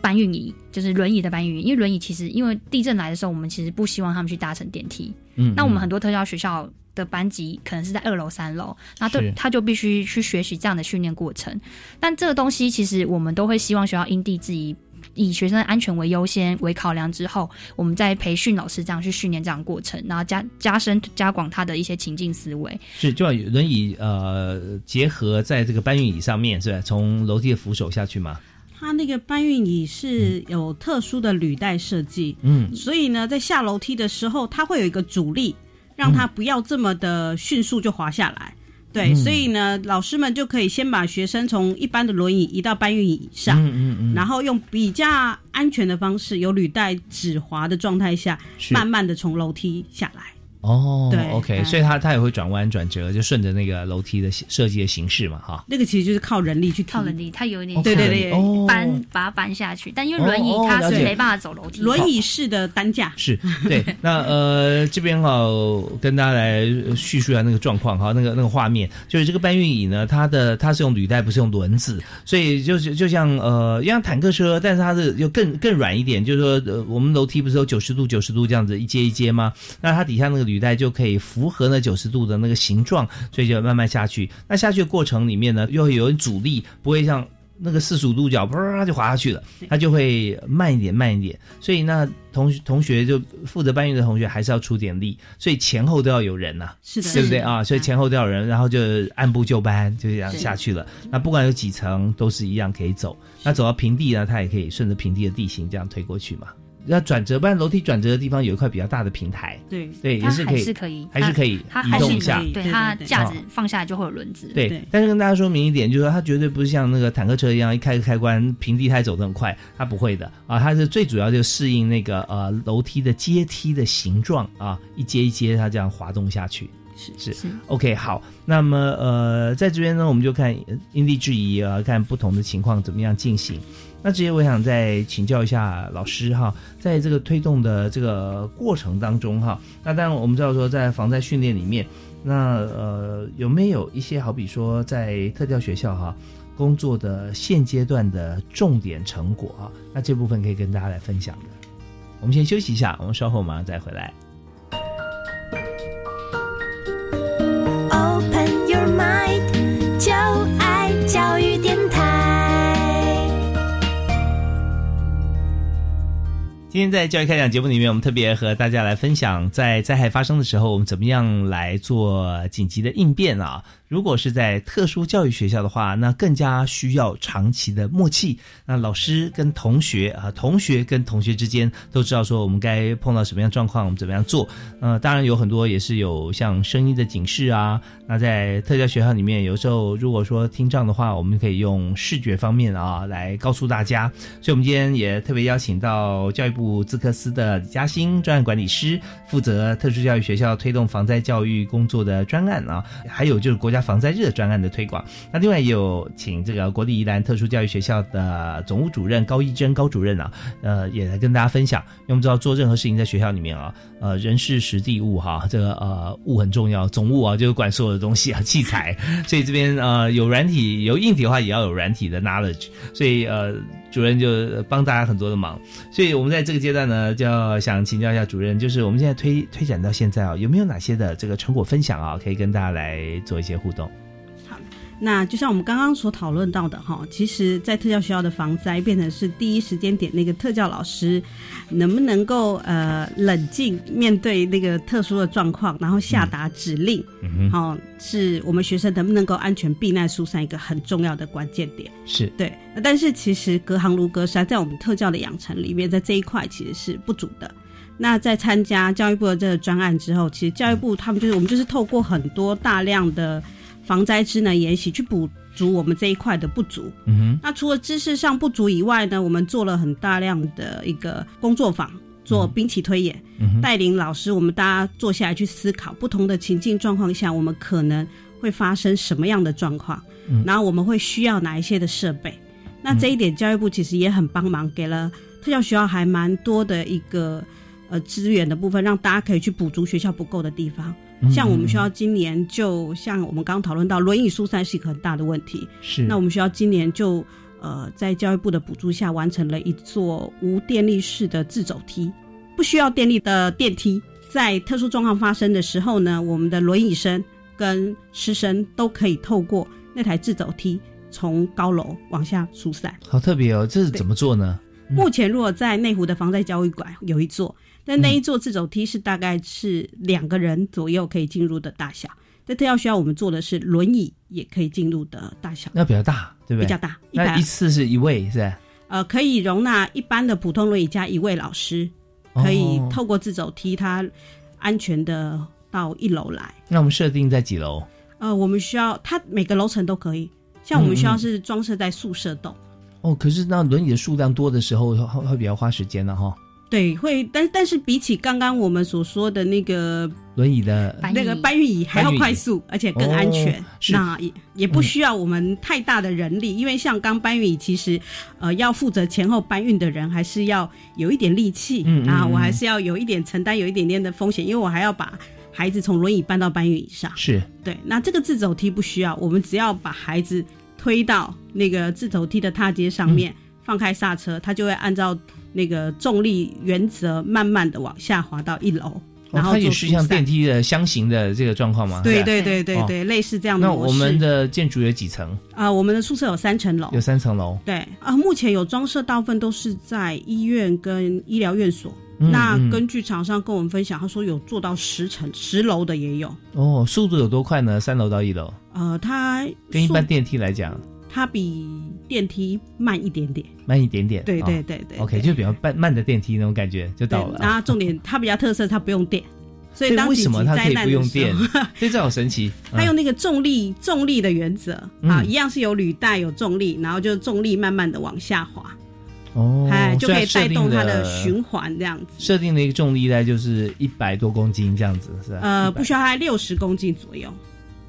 Speaker 2: 搬运椅，就是轮椅的搬运椅。因为轮椅其实因为地震来的时候，我们其实不希望他们去搭乘电梯。
Speaker 8: 嗯
Speaker 2: 那我们很多特教学校的班级可能是在二楼、三楼，那
Speaker 8: 是
Speaker 2: 对他就必须去学习这样的训练过程。但这个东西其实我们都会希望学校因地制宜。以学生的安全为优先为考量之后，我们再培训老师这样去训练这样的过程，然后加加深加广他的一些情境思维。
Speaker 1: 是，就要有轮椅呃结合在这个搬运椅上面，是吧？从楼梯的扶手下去嘛。
Speaker 3: 它那个搬运椅是有特殊的履带设计，
Speaker 1: 嗯
Speaker 3: 所以呢，在下楼梯的时候，它会有一个阻力，让它不要这么的迅速就滑下来。对，
Speaker 1: 嗯。
Speaker 3: 所以呢，老师们就可以先把学生从一般的轮椅移到搬运椅以上，
Speaker 1: 嗯嗯嗯。
Speaker 3: 然后用比较安全的方式，有履带止滑的状态下，慢慢的从楼梯下来。
Speaker 1: 哦，
Speaker 3: 对
Speaker 1: OK，
Speaker 3: 嗯。
Speaker 1: 所以它它也会转弯转折，就顺着那个楼梯的设计的形式嘛，哈。
Speaker 3: 那个其实就是靠人力去
Speaker 2: 靠人力，它有一点
Speaker 1: 哦
Speaker 3: 对对对
Speaker 1: 哦。
Speaker 2: 搬把它搬下去，但因为轮椅它是没办法走楼梯，
Speaker 3: 轮椅式的担架。
Speaker 1: 是对，那呃 这边哈、跟大家来叙述一下那个状况哈，那个那个画面，就是这个搬运椅呢，它的它是用履带，不是用轮子，所以就是就像呃像坦克车，但是它是又更更软一点，就是说呃我们楼梯不是有九十度九十度这样子一阶一阶吗？那它底下那个履带就可以符合那九十度的那个形状，所以就慢慢下去。那下去的过程里面呢，又会有阻力，不会像。那个四十五度角，啪就滑下去了，它就会慢一点，慢一点。所以那同同学就负责搬运的同学还是要出点力，所以前后都要有人呐、
Speaker 3: 是的，
Speaker 1: 对不对啊？所以前后都要有人，然后就按部就班，就这样下去了。那不管有几层，都是一样可以走。那走到平地呢，它也可以顺着平地的地形这样推过去嘛。要转折，不然楼梯转折的地方有一块比较大的平台，
Speaker 3: 对
Speaker 1: 对，也
Speaker 2: 它还
Speaker 1: 是可以，
Speaker 2: 是可以，
Speaker 1: 还是可以
Speaker 2: 它还是
Speaker 1: 移动一下。
Speaker 2: 对它架子
Speaker 1: 哦。
Speaker 2: 放下来就会有轮子，
Speaker 1: 对，但是跟大家说明一点，就是说它绝对不是像那个坦克车一样，一开个开关，平地它也走得很快，它不会的。啊，它是最主要就适应那个呃楼梯的阶梯的形状啊，一阶一阶它这样滑动下去。
Speaker 3: 是
Speaker 1: 是
Speaker 2: 是
Speaker 1: OK，好，那么呃，在这边呢，我们就看呃因地制宜啊，看不同的情况怎么样进行。那直接我想再请教一下老师哈，在这个推动的这个过程当中哈，那当然我们知道说在防灾训练里面，那呃有没有一些好比说在特教学校哈工作的现阶段的重点成果啊？那这部分可以跟大家来分享的。我们先休息一下，我们稍后马上再回来。
Speaker 8: 就爱教育电台。
Speaker 1: 今天在教育开讲节目里面，我们特别和大家来分享，在灾害发生的时候，我们怎么样来做紧急的应变啊？如果是在特殊教育学校的话，那更加需要长期的默契。那老师跟同学啊，同学跟同学之间都知道说我们该碰到什么样状况，我们怎么样做。呃，当然有很多也是有像声音的警示啊。那在特教学校里面，有时候如果说听障的话，我们可以用视觉方面啊来告诉大家。所以，我们今天也特别邀请到教育部资科司的李嘉欣专案管理师，负责特殊教育学校推动防灾教育工作的专案啊，还有就是国家防灾日的专案的推广。那另外也有请这个国立宜兰特殊教育学校的总务主任高一珍高主任啊，呃，也来跟大家分享。因为我们知道做任何事情在学校里面啊，呃，人事实地物哈，这个呃物很重要，总务啊就是管所有的东西啊，器材。所以这边呃有软体有硬体的话，也要有软体的 knowledge。所以呃主任就帮大家很多的忙。所以我们在这个阶段呢，就要想请教一下主任，就是我们现在推推展到现在啊，有没有哪些的这个成果分享啊，可以跟大家来做一些互动？
Speaker 3: 那就像我们刚刚所讨论到的哈，其实，在特教学校的防灾变成是第一时间点，那个特教老师能不能够呃冷静面对那个特殊的状况，然后下达指令，
Speaker 1: 嗯
Speaker 3: 好、是我们学生能不能够安全避难疏散一个很重要的关键点。
Speaker 1: 是
Speaker 3: 对，那但是其实隔行如隔山，在我们特教的养成里面，在这一块其实是不足的。那在参加教育部的这个专案之后，其实教育部他们就是我们就是透过很多大量的防灾知能研习去补足我们这一块的不足。
Speaker 1: 嗯哼，
Speaker 3: 那除了知识上不足以外呢，我们做了很大量的一个工作坊，做兵棋推演，
Speaker 1: 嗯哼
Speaker 3: 带领老师我们大家坐下来去思考不同的情境状况下，我们可能会发生什么样的状况，
Speaker 1: 嗯
Speaker 3: 然后我们会需要哪一些的设备。那这一点教育部其实也很帮忙，给了特教学校还蛮多的一个呃资源的部分，让大家可以去补足学校不够的地方。
Speaker 1: 嗯
Speaker 3: 像我们学校今年就像我们刚刚讨论到，轮椅疏散是一个很大的问题。
Speaker 1: 是
Speaker 3: 那我们学校今年就呃在教育部的补助下，完成了一座无电力式的自走梯，不需要电力的电梯。在特殊状况发生的时候呢，我们的轮椅生跟师生都可以透过那台自走梯从高楼往下疏散。
Speaker 1: 好特别哦，这是怎么做呢？
Speaker 3: 目前如果在内湖的防灾教育馆有一座，但那一座自走梯是大概是两个人左右可以进入的大小。那特要需要，我们做的是轮椅也可以进入的大小，
Speaker 1: 那比较大，对不对？
Speaker 3: 比较大，
Speaker 1: 那一次是一位是吧？
Speaker 3: 呃可以容纳一般的普通轮椅加一位老师，
Speaker 1: 哦
Speaker 3: 可以透过自走梯，它安全的到一楼来。
Speaker 1: 那我们设定在几楼？
Speaker 3: 呃，我们需要它每个楼层都可以，像我们需要是装设在宿舍栋。
Speaker 1: 哦，可是那轮椅的数量多的时候，会会比较花时间的哈。
Speaker 3: 对，会，但但是比起刚刚我们所说的那个
Speaker 1: 轮椅的
Speaker 3: 那个搬运椅还要快速，而且更安全。
Speaker 1: 哦
Speaker 3: 那也也不需要我们太大的人力，因为像刚搬运椅，其实呃要负责前后搬运的人还是要有一点力气
Speaker 1: 嗯嗯
Speaker 3: 啊，
Speaker 1: 嗯。
Speaker 3: 我还是要有一点承担有一点点的风险，因为我还要把孩子从轮椅搬到搬运椅上。
Speaker 1: 是。
Speaker 3: 对，那这个自走梯不需要，我们只要把孩子推到那个自走梯的踏阶上面，放开刹车，它就会按照那个重力原则慢慢的往下滑到一楼，然后
Speaker 1: 哦它也是像电梯的箱型的这个状况吗？吧
Speaker 3: 对对对对
Speaker 1: 哦
Speaker 3: 对，类似这样的
Speaker 1: 那。我们的建筑有几层？
Speaker 3: 啊、我们的宿舍有三层楼
Speaker 1: 有，三层楼。
Speaker 3: 对啊、目前有装设，大部分都是在医院跟医疗院所。
Speaker 1: 嗯
Speaker 3: 那
Speaker 1: 嗯
Speaker 3: 根据厂商跟我们分享，他说有做到十层、十楼的也有。
Speaker 1: 哦，速度有多快呢？三楼到一楼，
Speaker 3: 呃，它
Speaker 1: 跟一般电梯来讲
Speaker 3: 它比电梯慢一点点。
Speaker 1: 慢一点点。
Speaker 3: 对
Speaker 1: 哦
Speaker 3: 对对对
Speaker 1: OK，就比较慢慢的电梯那种感觉就到了。
Speaker 3: 然后重点，它比较特色，它不用电，所以
Speaker 1: 对为什么它可以不用电，？所以 这好神奇。
Speaker 3: 它用
Speaker 1: 嗯
Speaker 3: 那个重力重力的原则、啊，
Speaker 1: 嗯
Speaker 3: 一样是有履带有重力，然后就重力慢慢的往下滑，
Speaker 1: 哦，
Speaker 3: 哎，就可以带动它的
Speaker 1: 的
Speaker 3: 循环这样子。
Speaker 1: 设定的一个重力带就是一百多公斤这样子，是吧？
Speaker 3: 呃，不需要它六十公斤左右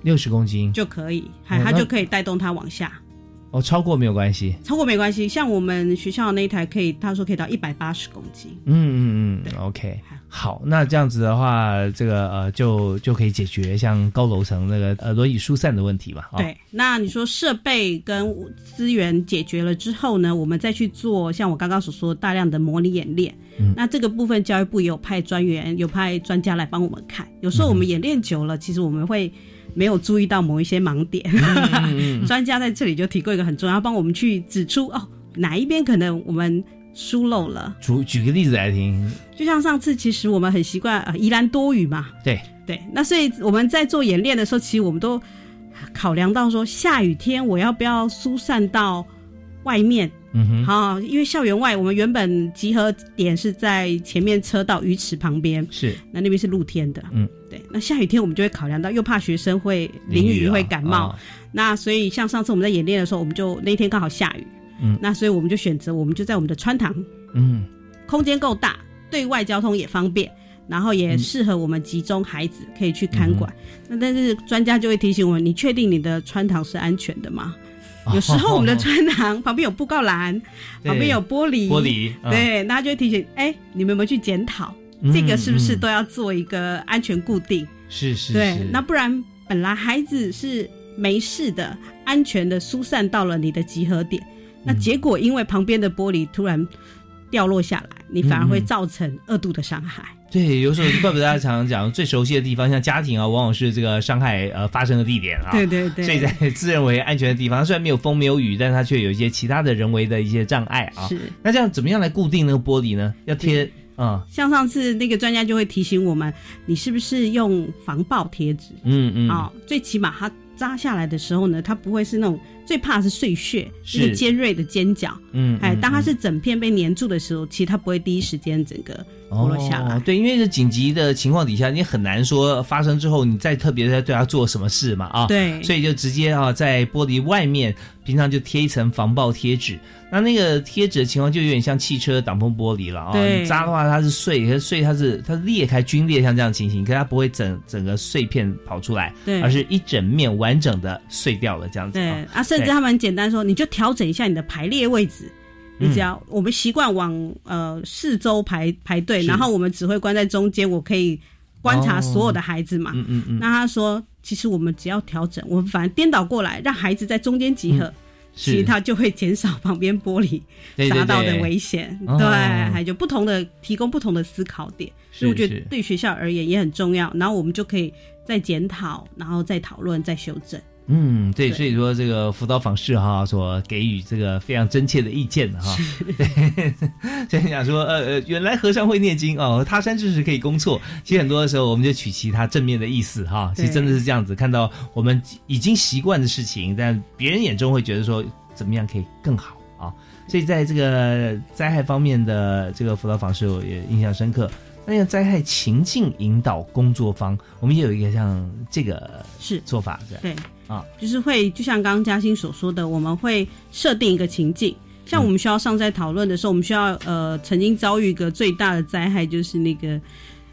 Speaker 1: 六十公斤
Speaker 3: 就可以，还、它就可以带动它往下。
Speaker 1: 哦，超过没有关系。
Speaker 3: 超过没关系，像我们学校那一台可以，他说可以到一百八十公斤。
Speaker 1: 嗯嗯嗯，OK，好，那这样子的话，这个呃就就可以解决像高楼层那个呃轮椅疏散的问题嘛。哦、
Speaker 3: 对，那你说设备跟资源解决了之后呢，我们再去做像我刚刚所说大量的模拟演练。
Speaker 1: 嗯
Speaker 3: 那这个部分教育部也有派专员，有派专家来帮我们看。有时候我们演练久了，其实我们会没有注意到某一些盲点。
Speaker 1: 嗯
Speaker 3: 专家在这里就提过一个很重要，帮我们去指出哦，哪一边可能我们疏漏了。
Speaker 1: 举举个例子来听，
Speaker 3: 就像上次，其实我们很习惯呃宜兰多雨嘛，
Speaker 1: 对
Speaker 3: 对，那所以我们在做演练的时候，其实我们都考量到说，下雨天我要不要疏散到外面？
Speaker 1: 嗯哼，
Speaker 3: 好，因为校园外我们原本集合点是在前面车道鱼池旁边，
Speaker 1: 是。
Speaker 3: 那那边是露天的，
Speaker 1: 嗯，
Speaker 3: 对。那下雨天我们就会考量到，又怕学生会淋雨
Speaker 1: 啊
Speaker 3: 会感冒，
Speaker 1: 啊
Speaker 3: 那所以像上次我们在演练的时候，我们就那天刚好下雨，
Speaker 1: 嗯。
Speaker 3: 那所以我们就选择我们就在我们的穿堂，
Speaker 1: 嗯。
Speaker 3: 空间够大，对外交通也方便，然后也适合我们集中孩子可以去看管。那、但是专家就会提醒我们：你确定你的穿堂是安全的吗？有时候我们的穿堂旁边有布告栏，旁边有玻璃，
Speaker 1: 玻璃嗯。
Speaker 3: 对，那他就会提醒：哎、你们有没有去检讨、
Speaker 1: 嗯
Speaker 3: 这个是不是
Speaker 1: 嗯。
Speaker 3: 都要做一个安全固定？
Speaker 1: 是是
Speaker 3: 对
Speaker 1: 是，，
Speaker 3: 那不然本来孩子是没事的，安全的疏散到了你的集合点，那结果因为旁边的玻璃突然掉落下来，你反而会造成二度的伤害。
Speaker 1: 对，有时候怪不得大家常常讲，最熟悉的地方，像家庭啊，往往是这个伤害呃发生的地点啊。
Speaker 3: 对对对
Speaker 1: 所以在 自认为安全的地方，虽然没有风没有雨，但它却有一些其他的人为的一些障碍啊。
Speaker 3: 是。
Speaker 1: 那这样怎么样来固定那个玻璃呢？要贴啊，
Speaker 3: 像上次那个专家就会提醒我们，你是不是用防爆贴纸？
Speaker 1: 嗯嗯，
Speaker 3: 啊、最起码它扎下来的时候呢，它不会是那种最怕的是碎屑，
Speaker 1: 是
Speaker 3: 那个尖锐的尖角。哎，
Speaker 1: 嗯哎
Speaker 3: 当它是整片被粘住的时候，其实它不会第一时间整个脱落下来。
Speaker 1: 哦。对，因为是紧急的情况底下，你很难说发生之后，你再特别在对它做什么事嘛啊。
Speaker 3: 对
Speaker 1: 所以就直接啊，在玻璃外面，平常就贴一层防爆贴纸。那那个贴纸的情况就有点像汽车挡风玻璃了啊。
Speaker 3: 对
Speaker 1: 你扎的话它是碎，可是碎它是它裂开皲裂，像这样情形，可是它不会整整个碎片跑出来，
Speaker 3: 对
Speaker 1: 而是一整面完整的碎掉了这样子。
Speaker 3: 对
Speaker 1: 啊
Speaker 3: 啊，甚至
Speaker 1: 对
Speaker 3: 他们很简单说，你就调整一下你的排列位置。
Speaker 1: 嗯。
Speaker 3: 你只要我们习惯往呃四周排排队，然后我们指挥官在中间，我可以观察
Speaker 1: 哦
Speaker 3: 所有的孩子嘛。
Speaker 1: 嗯嗯嗯，
Speaker 3: 那他说，其实我们只要调整，我们反而颠倒过来，让孩子在中间集合，
Speaker 1: 嗯。
Speaker 3: 其实他就会减少旁边玻璃砸到的危险。
Speaker 1: 哦。
Speaker 3: 对，还就不同的提供不同的思考点，所以我觉得对学校而言也很重要。然后我们就可以再检讨，然后再讨论，再修正。
Speaker 1: 嗯，对，所以说这个辅导访视哈，所给予这个非常真切的意见哈。对，所以讲说，呃呃，原来和尚会念经哦，他山之石可以攻错。其实很多的时候，我们就取其他正面的意思哈。其实真的是这样子，看到我们已经习惯的事情，但别人眼中会觉得说怎么样可以更好啊。所以在这个灾害方面的这个辅导访视，我也印象深刻。那个灾害情境引导工作坊，我们也有一个像这个
Speaker 3: 是
Speaker 1: 做法是？
Speaker 3: 对
Speaker 1: 啊，
Speaker 3: 就是会就像刚刚嘉欣所说的，我们会设定一个情境。像我们需要上在讨论的时候，我们需要呃曾经遭遇一个最大的灾害，就是那个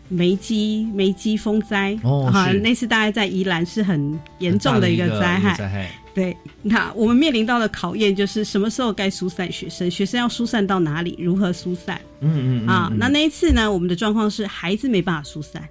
Speaker 3: 梅基梅基风灾
Speaker 1: 哦
Speaker 3: 啊
Speaker 1: 是，
Speaker 3: 那次大概在宜兰是很严重的一个灾害。
Speaker 1: 灾害。
Speaker 3: 对，那我们面临到的考验就是什么时候该疏散学生，学生要疏散到哪里，如何疏散
Speaker 1: 嗯嗯嗯
Speaker 3: 啊？
Speaker 1: 嗯
Speaker 3: 那那一次呢，我们的状况是孩子没办法疏散，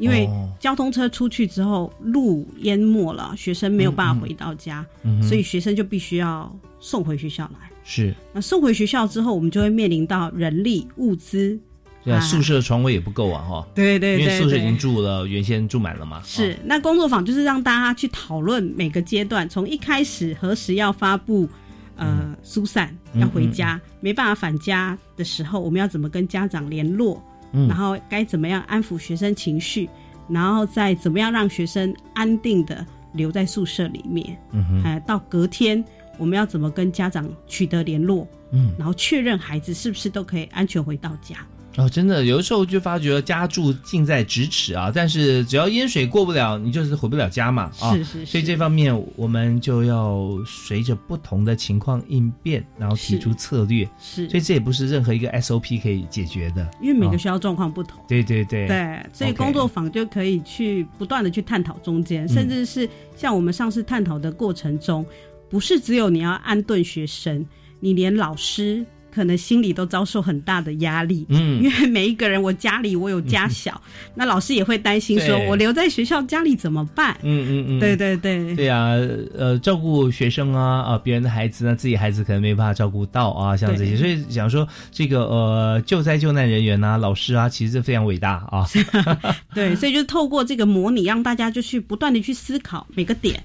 Speaker 3: 因为
Speaker 1: 哦。
Speaker 3: 交通车出去之后路淹没了，学生没有办法回到家，所以学生就必须要送回学校来。
Speaker 1: 是。
Speaker 3: 那送回学校之后，我们就会面临到人力、物资，
Speaker 1: 对啊，
Speaker 3: 啊。
Speaker 1: 宿舍床位也不够啊哈。
Speaker 3: 对对
Speaker 1: 因为宿舍已经住了，原先住满了嘛。
Speaker 3: 是，那工作坊就是让大家去讨论每个阶段，从一开始何时要发布，呃，疏散
Speaker 1: 嗯
Speaker 3: 要回家，没办法返家的时候，我们要怎么跟家长联络，
Speaker 1: 嗯。
Speaker 3: 然后该怎么样安抚学生情绪，然后再怎么样让学生安定的留在宿舍里面，
Speaker 1: 嗯哼。
Speaker 3: 呃，到隔天我们要怎么跟家长取得联络，
Speaker 1: 嗯。
Speaker 3: 然后确认孩子是不是都可以安全回到家。
Speaker 1: 哦，真的，有的时候就发觉家住近在咫尺啊，但是只要淹水过不了，你就是回不了家嘛啊。
Speaker 3: 是是是
Speaker 1: 所以这方面我们就要随着不同的情况应变，然后提出策略。
Speaker 3: 是
Speaker 1: 所以这也不是任何一个 SOP 可以解决的，
Speaker 3: 因为每个
Speaker 1: 啊
Speaker 3: 学校状况不同。
Speaker 1: 对对对
Speaker 3: 对，所以工作坊就可以去不断的去探讨中间，甚至是像我们上次探讨的过程中，不是只有你要安顿学生，你连老师可能心里都遭受很大的压力。
Speaker 1: 嗯。
Speaker 3: 因为每一个人，我家里我有家小，那老师也会担心说，我留在学校家里怎么办？
Speaker 1: 嗯嗯嗯，
Speaker 3: 对对对。
Speaker 1: 对啊，呃，照顾学生啊，啊，别人的孩子那，自己孩子可能没办法照顾到啊，像这些，所以想说这个呃救灾救难人员啊，老师啊，其实是非常伟大啊。
Speaker 3: 对，所以就是透过这个模拟，让大家就去不断的去思考每个点，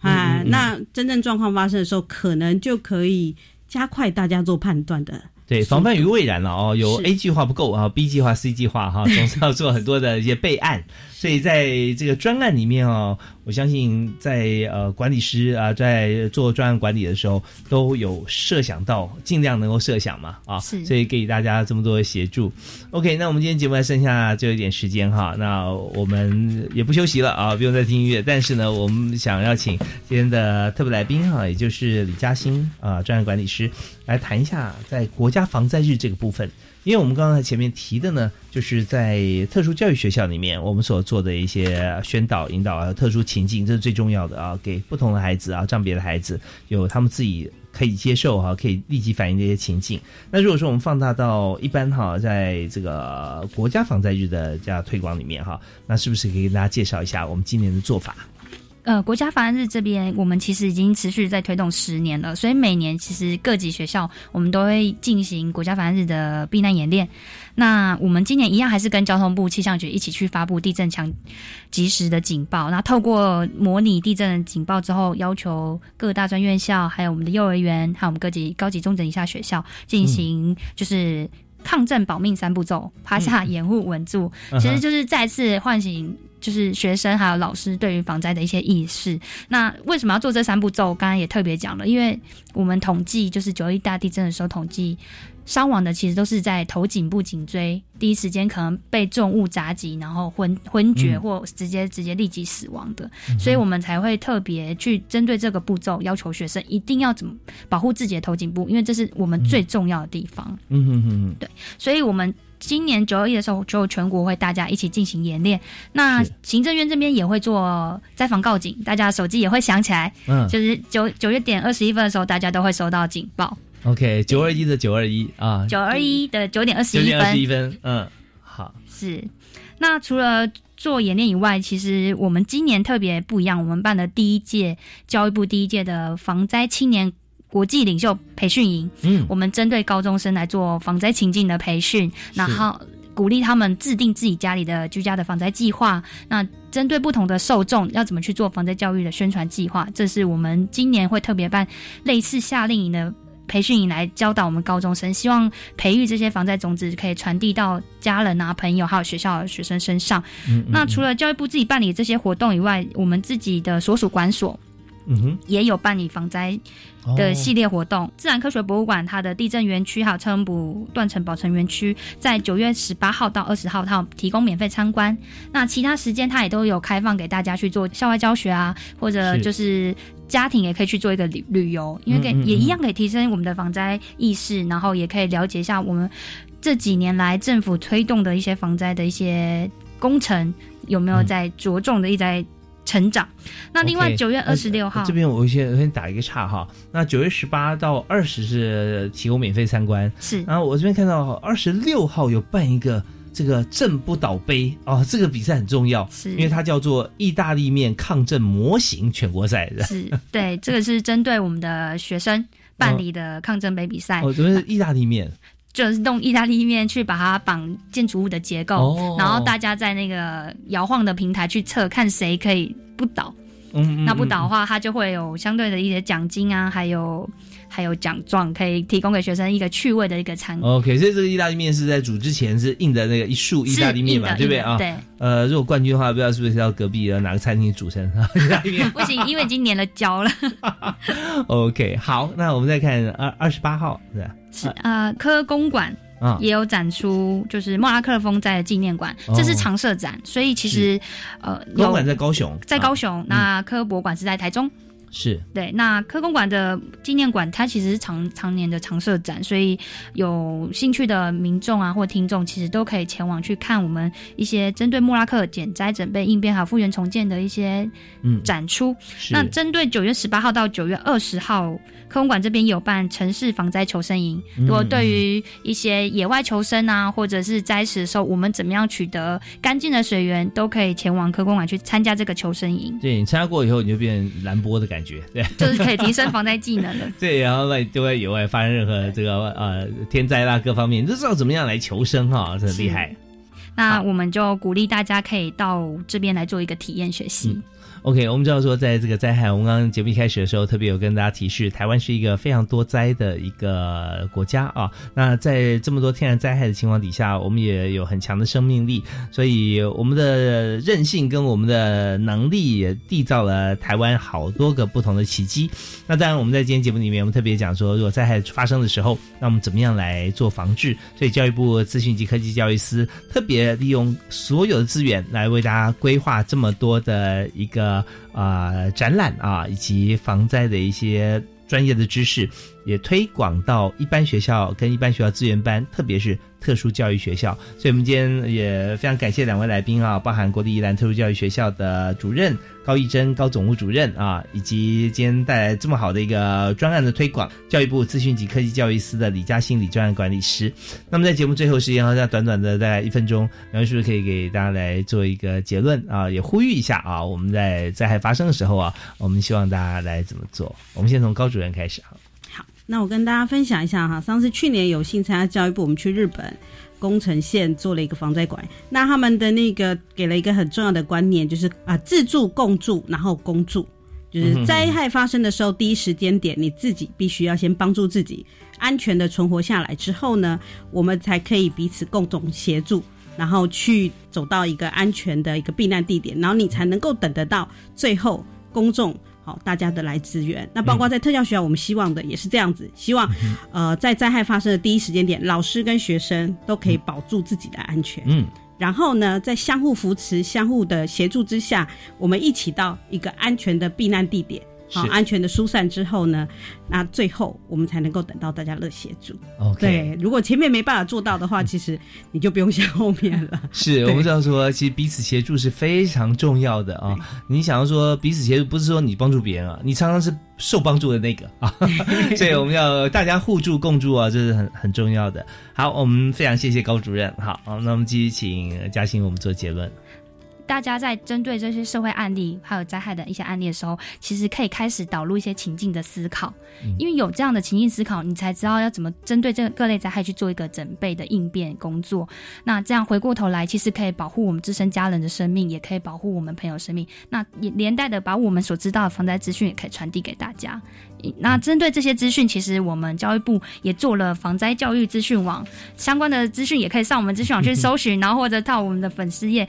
Speaker 3: 啊，那真正状况发生的时候，可能就可以加快大家做判断的。
Speaker 1: 对，防范于未然了哦。有 A 计划不够啊，B 计划、C 计划哈，总是要做很多的一些备案。所以在这个专案里面哦，我相信在呃管理师啊，在做专案管理的时候，都有设想到，尽量能够设想嘛啊，
Speaker 2: 是
Speaker 1: 所以给大家这么多的协助。OK，那我们今天节目还剩下就一点时间哈，那我们也不休息了啊，不用再听音乐。但是呢，我们想要请今天的特别来宾哈，也就是李嘉欣啊，专案管理师来谈一下在国家防灾日这个部分。因为我们刚才前面提的呢，就是在特殊教育学校里面，我们所做的一些宣导、引导啊，特殊情境，这是最重要的啊，给不同的孩子啊，障别的孩子有他们自己可以接受哈、可以立即反应这些情境。那如果说我们放大到一般哈，在这个国家防灾日的这样推广里面哈，那是不是可以跟大家介绍一下我们今年的做法？
Speaker 2: 呃，国家防灾日这边，我们其实已经持续在推动十年了，所以每年其实各级学校我们都会进行国家防灾日的避难演练。那我们今年一样还是跟交通部气象局一起去发布地震强及时的警报，那透过模拟地震的警报之后，要求各大专院校、还有我们的幼儿园，还有我们各级高级中等以下学校进行就是。抗震保命三步骤：趴下、掩护、稳住。
Speaker 11: 嗯
Speaker 2: 其实就是再次唤醒，就是学生还有老师对于防灾的一些意识。那为什么要做这三步骤？刚刚也特别讲了，因为我们统计就是九一大地震的时候统计。伤亡的其实都是在头颈部颈椎，第一时间可能被重物砸击，然后昏昏厥
Speaker 11: 嗯
Speaker 2: 或直接直接立即死亡的，
Speaker 11: 嗯
Speaker 2: 所以我们才会特别去针对这个步骤，要求学生一定要怎么保护自己的头颈部，因为这是我们最重要的地方。
Speaker 1: 嗯哼哼哼，
Speaker 2: 对，所以我们今年九二一的时候，就全国会大家一起进行演练。那行政院这边也会做灾防告警，大家手机也会响起来，
Speaker 1: 嗯。
Speaker 2: 就是九九月点二十一分的时候，大家都会收到警报。
Speaker 1: OK，九二一的九二一啊，
Speaker 2: 九二一的九点二十一分，
Speaker 1: 九点二十一分，嗯，好，
Speaker 2: 是。那除了做演练以外，其实我们今年特别不一样，我们办的第一届教育部第一届的防灾青年国际领袖培训营，
Speaker 1: 嗯
Speaker 2: 我们针对高中生来做防灾情境的培训，然后鼓励他们制定自己家里的居家的防灾计划。那针对不同的受众，要怎么去做防灾教育的宣传计划，这是我们今年会特别办类似夏令营的。培训营来教导我们高中生，希望培育这些防灾种子，可以传递到家人啊、朋友还有学校的学生身上。
Speaker 11: 嗯嗯
Speaker 2: 那除了教育部自己办理这些活动以外，我们自己的所属管所
Speaker 1: 嗯哼，
Speaker 2: 也有办理防灾的系列活动。自然科学博物馆它的地震园区还有车轮埔断层保存园区，在九月十八号到二十号，它有提供免费参观。那其他时间它也都有开放给大家去做校外教学啊，或者就是家庭也可以去做一个旅旅游，因为可以
Speaker 1: 嗯嗯嗯
Speaker 2: 也一样可以提升我们的防灾意识，然后也可以了解一下我们这几年来政府推动的一些防灾的一些工程有没有在着重的一直在成长。那另外九月
Speaker 1: 呃
Speaker 2: 二十六号
Speaker 1: 这边我先我先打一个岔哈。那九月十八到二十是提供免费参观，
Speaker 2: 是。
Speaker 1: 然后我这边看到二十六号有办一个这个震不倒杯哦，这个比赛很重要，
Speaker 2: 是
Speaker 1: 因为它叫做意大利面抗震模型全国赛的。
Speaker 2: 是对，这个是针对我们的学生办理的抗震杯比赛。
Speaker 1: 哦，这边是意大利面，
Speaker 2: 就是用意大利面去把它绑建筑物的结构，
Speaker 1: 哦
Speaker 2: 然后大家在那个摇晃的平台去测，看谁可以不倒。
Speaker 1: 嗯，嗯
Speaker 2: 那不倒的话，它就会有相对的一些奖金啊，还有还有奖状，可以提供给学生一个趣味的一个参考。
Speaker 1: OK，所以这个意大利面是在煮之前是印的那个一束意大利面嘛，
Speaker 2: 是
Speaker 1: 对不对啊？
Speaker 2: 对。
Speaker 1: 呃，如果冠军的话，不知道是不是要隔壁的哪个餐厅煮成意大利面
Speaker 2: 不行，因为已经粘了胶了。
Speaker 1: OK，好，那我们再看二二十八号是吧？
Speaker 2: 是呃，科公馆
Speaker 1: 啊
Speaker 2: 也有展出，就是莫拉克风灾的纪念馆，
Speaker 1: 哦
Speaker 2: 这是常设展，所以其实呃，有
Speaker 1: 公馆在高雄，
Speaker 2: 在高
Speaker 1: 啊
Speaker 2: 雄，那科博馆是在台中。
Speaker 1: 是。
Speaker 2: 对，那科工馆的纪念馆，它其实是常常年的常设展，所以有兴趣的民众啊或听众，其实都可以前往去看我们一些针对莫拉克减灾、准备应变还有复原重建的一些
Speaker 1: 嗯。
Speaker 2: 展出。
Speaker 1: 是。
Speaker 2: 那针对九月十八号到九月二十号，科工馆这边有办城市防灾求生营。
Speaker 1: 嗯。
Speaker 2: 如果对于一些野外求生啊，或者是灾时的时候，我们怎么样取得干净的水源，都可以前往科工馆去参加这个求生营，
Speaker 1: 对你参加过以后，你就变蓝波的感觉，对。
Speaker 2: 就是可以提升防灾技能的。
Speaker 1: 对，然后在就会野外发生任何这个呃天灾啦各方面，你都知道怎么样来求生哈，这很厉害。
Speaker 2: 那我们就鼓励大家可以到这边来做一个体验学习。
Speaker 1: OK，我们知道说，在这个灾害，我们刚刚节目一开始的时候，特别有跟大家提示，台湾是一个非常多灾的一个国家啊。那在这么多天然灾害的情况底下，我们也有很强的生命力，所以我们的韧性跟我们的能力也缔造了台湾好多个不同的奇迹。那当然，我们在今天节目里面，我们特别讲说，如果灾害发生的时候，那我们怎么样来做防治？所以教育部资讯及科技教育司特别利用所有的资源来为大家规划这么多的一个啊、呃展览啊，以及防灾的一些专业的知识，也推广到一般学校跟一般学校资源班，特别是特殊教育学校。所以，我们今天也非常感谢两位来宾啊，包含国立宜兰特殊教育学校的主任高义珍高总务主任啊，以及今天带来这么好的一个专案的推广，教育部资讯及科技教育司的李嘉欣李专案管理师。那么在节目最后时间，好像短短的大概一分钟，两位是不是可以给大家来做一个结论啊？也呼吁一下啊，我们在灾害发生的时候啊，我们希望大家来怎么做？我们先从高主任开始啊。
Speaker 3: 那我跟大家分享一下哈，上次去年有幸参加教育部，我们去日本宫城县做了一个防灾馆。那他们的那个给了一个很重要的观念，就是啊自助、共助，然后公助。就是灾害发生的时候，第一时间点你自己必须要先帮助自己安全的存活下来，之后呢，我们才可以彼此共同协助，然后去走到一个安全的一个避难地点，然后你才能够等得到最后公众。好，大家的来支援。那包括在特教学校，我们希望的也是这样子，希望呃在灾害发生的第一时间点，老师跟学生都可以保住自己的安全。
Speaker 1: 嗯，
Speaker 3: 然后呢，在相互扶持、相互的协助之下，我们一起到一个安全的避难地点，好，
Speaker 1: 是
Speaker 3: 安全的疏散之后呢，那最后我们才能够等到大家的协助。
Speaker 1: OK
Speaker 3: 对，如果前面没办法做到的话，其实你就不用想后面了。
Speaker 1: 是我们知道说，其实彼此协助是非常重要的啊。你想要说彼此协助，不是说你帮助别人啊，你常常是受帮助的那个啊。所以我们要大家互助共助啊，这是很很重要的。好，我们非常谢谢高主任。好，好那我们继续请嘉欣我们做结论。
Speaker 2: 大家在针对这些社会案例还有灾害的一些案例的时候，其实可以开始导入一些情境的思考，因为有这样的情境思考，你才知道要怎么针对这各类灾害去做一个准备的应变工作。那这样回过头来，其实可以保护我们自身家人的生命，也可以保护我们朋友生命。那也连带的把我们所知道的防灾资讯也可以传递给大家。那针对这些资讯，其实我们教育部也做了防灾教育资讯网相关的资讯，也可以上我们资讯网去搜寻，然后或者到我们的粉丝页。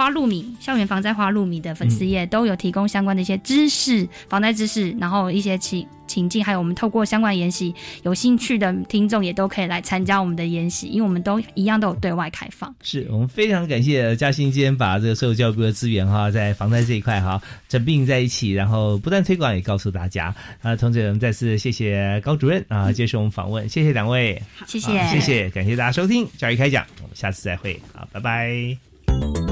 Speaker 2: 花露米校园防灾花露米的粉丝页都有提供相关的一些知识、防灾知识，然后一些情情境，还有我们透过相关研习，有兴趣的听众也都可以来参加我们的研习，因为我们都一样都有对外开放。
Speaker 1: 是我们非常感谢嘉欣今天把这个所有教育部的资源哈，在防灾这一块哈整并在一起，然后不断推广，也告诉大家啊。同时，我们再次谢谢高主任啊接受我们访问，谢谢两位，
Speaker 2: 谢谢
Speaker 1: 谢谢，感谢大家收听教育开讲，我们下次再会，好，拜拜。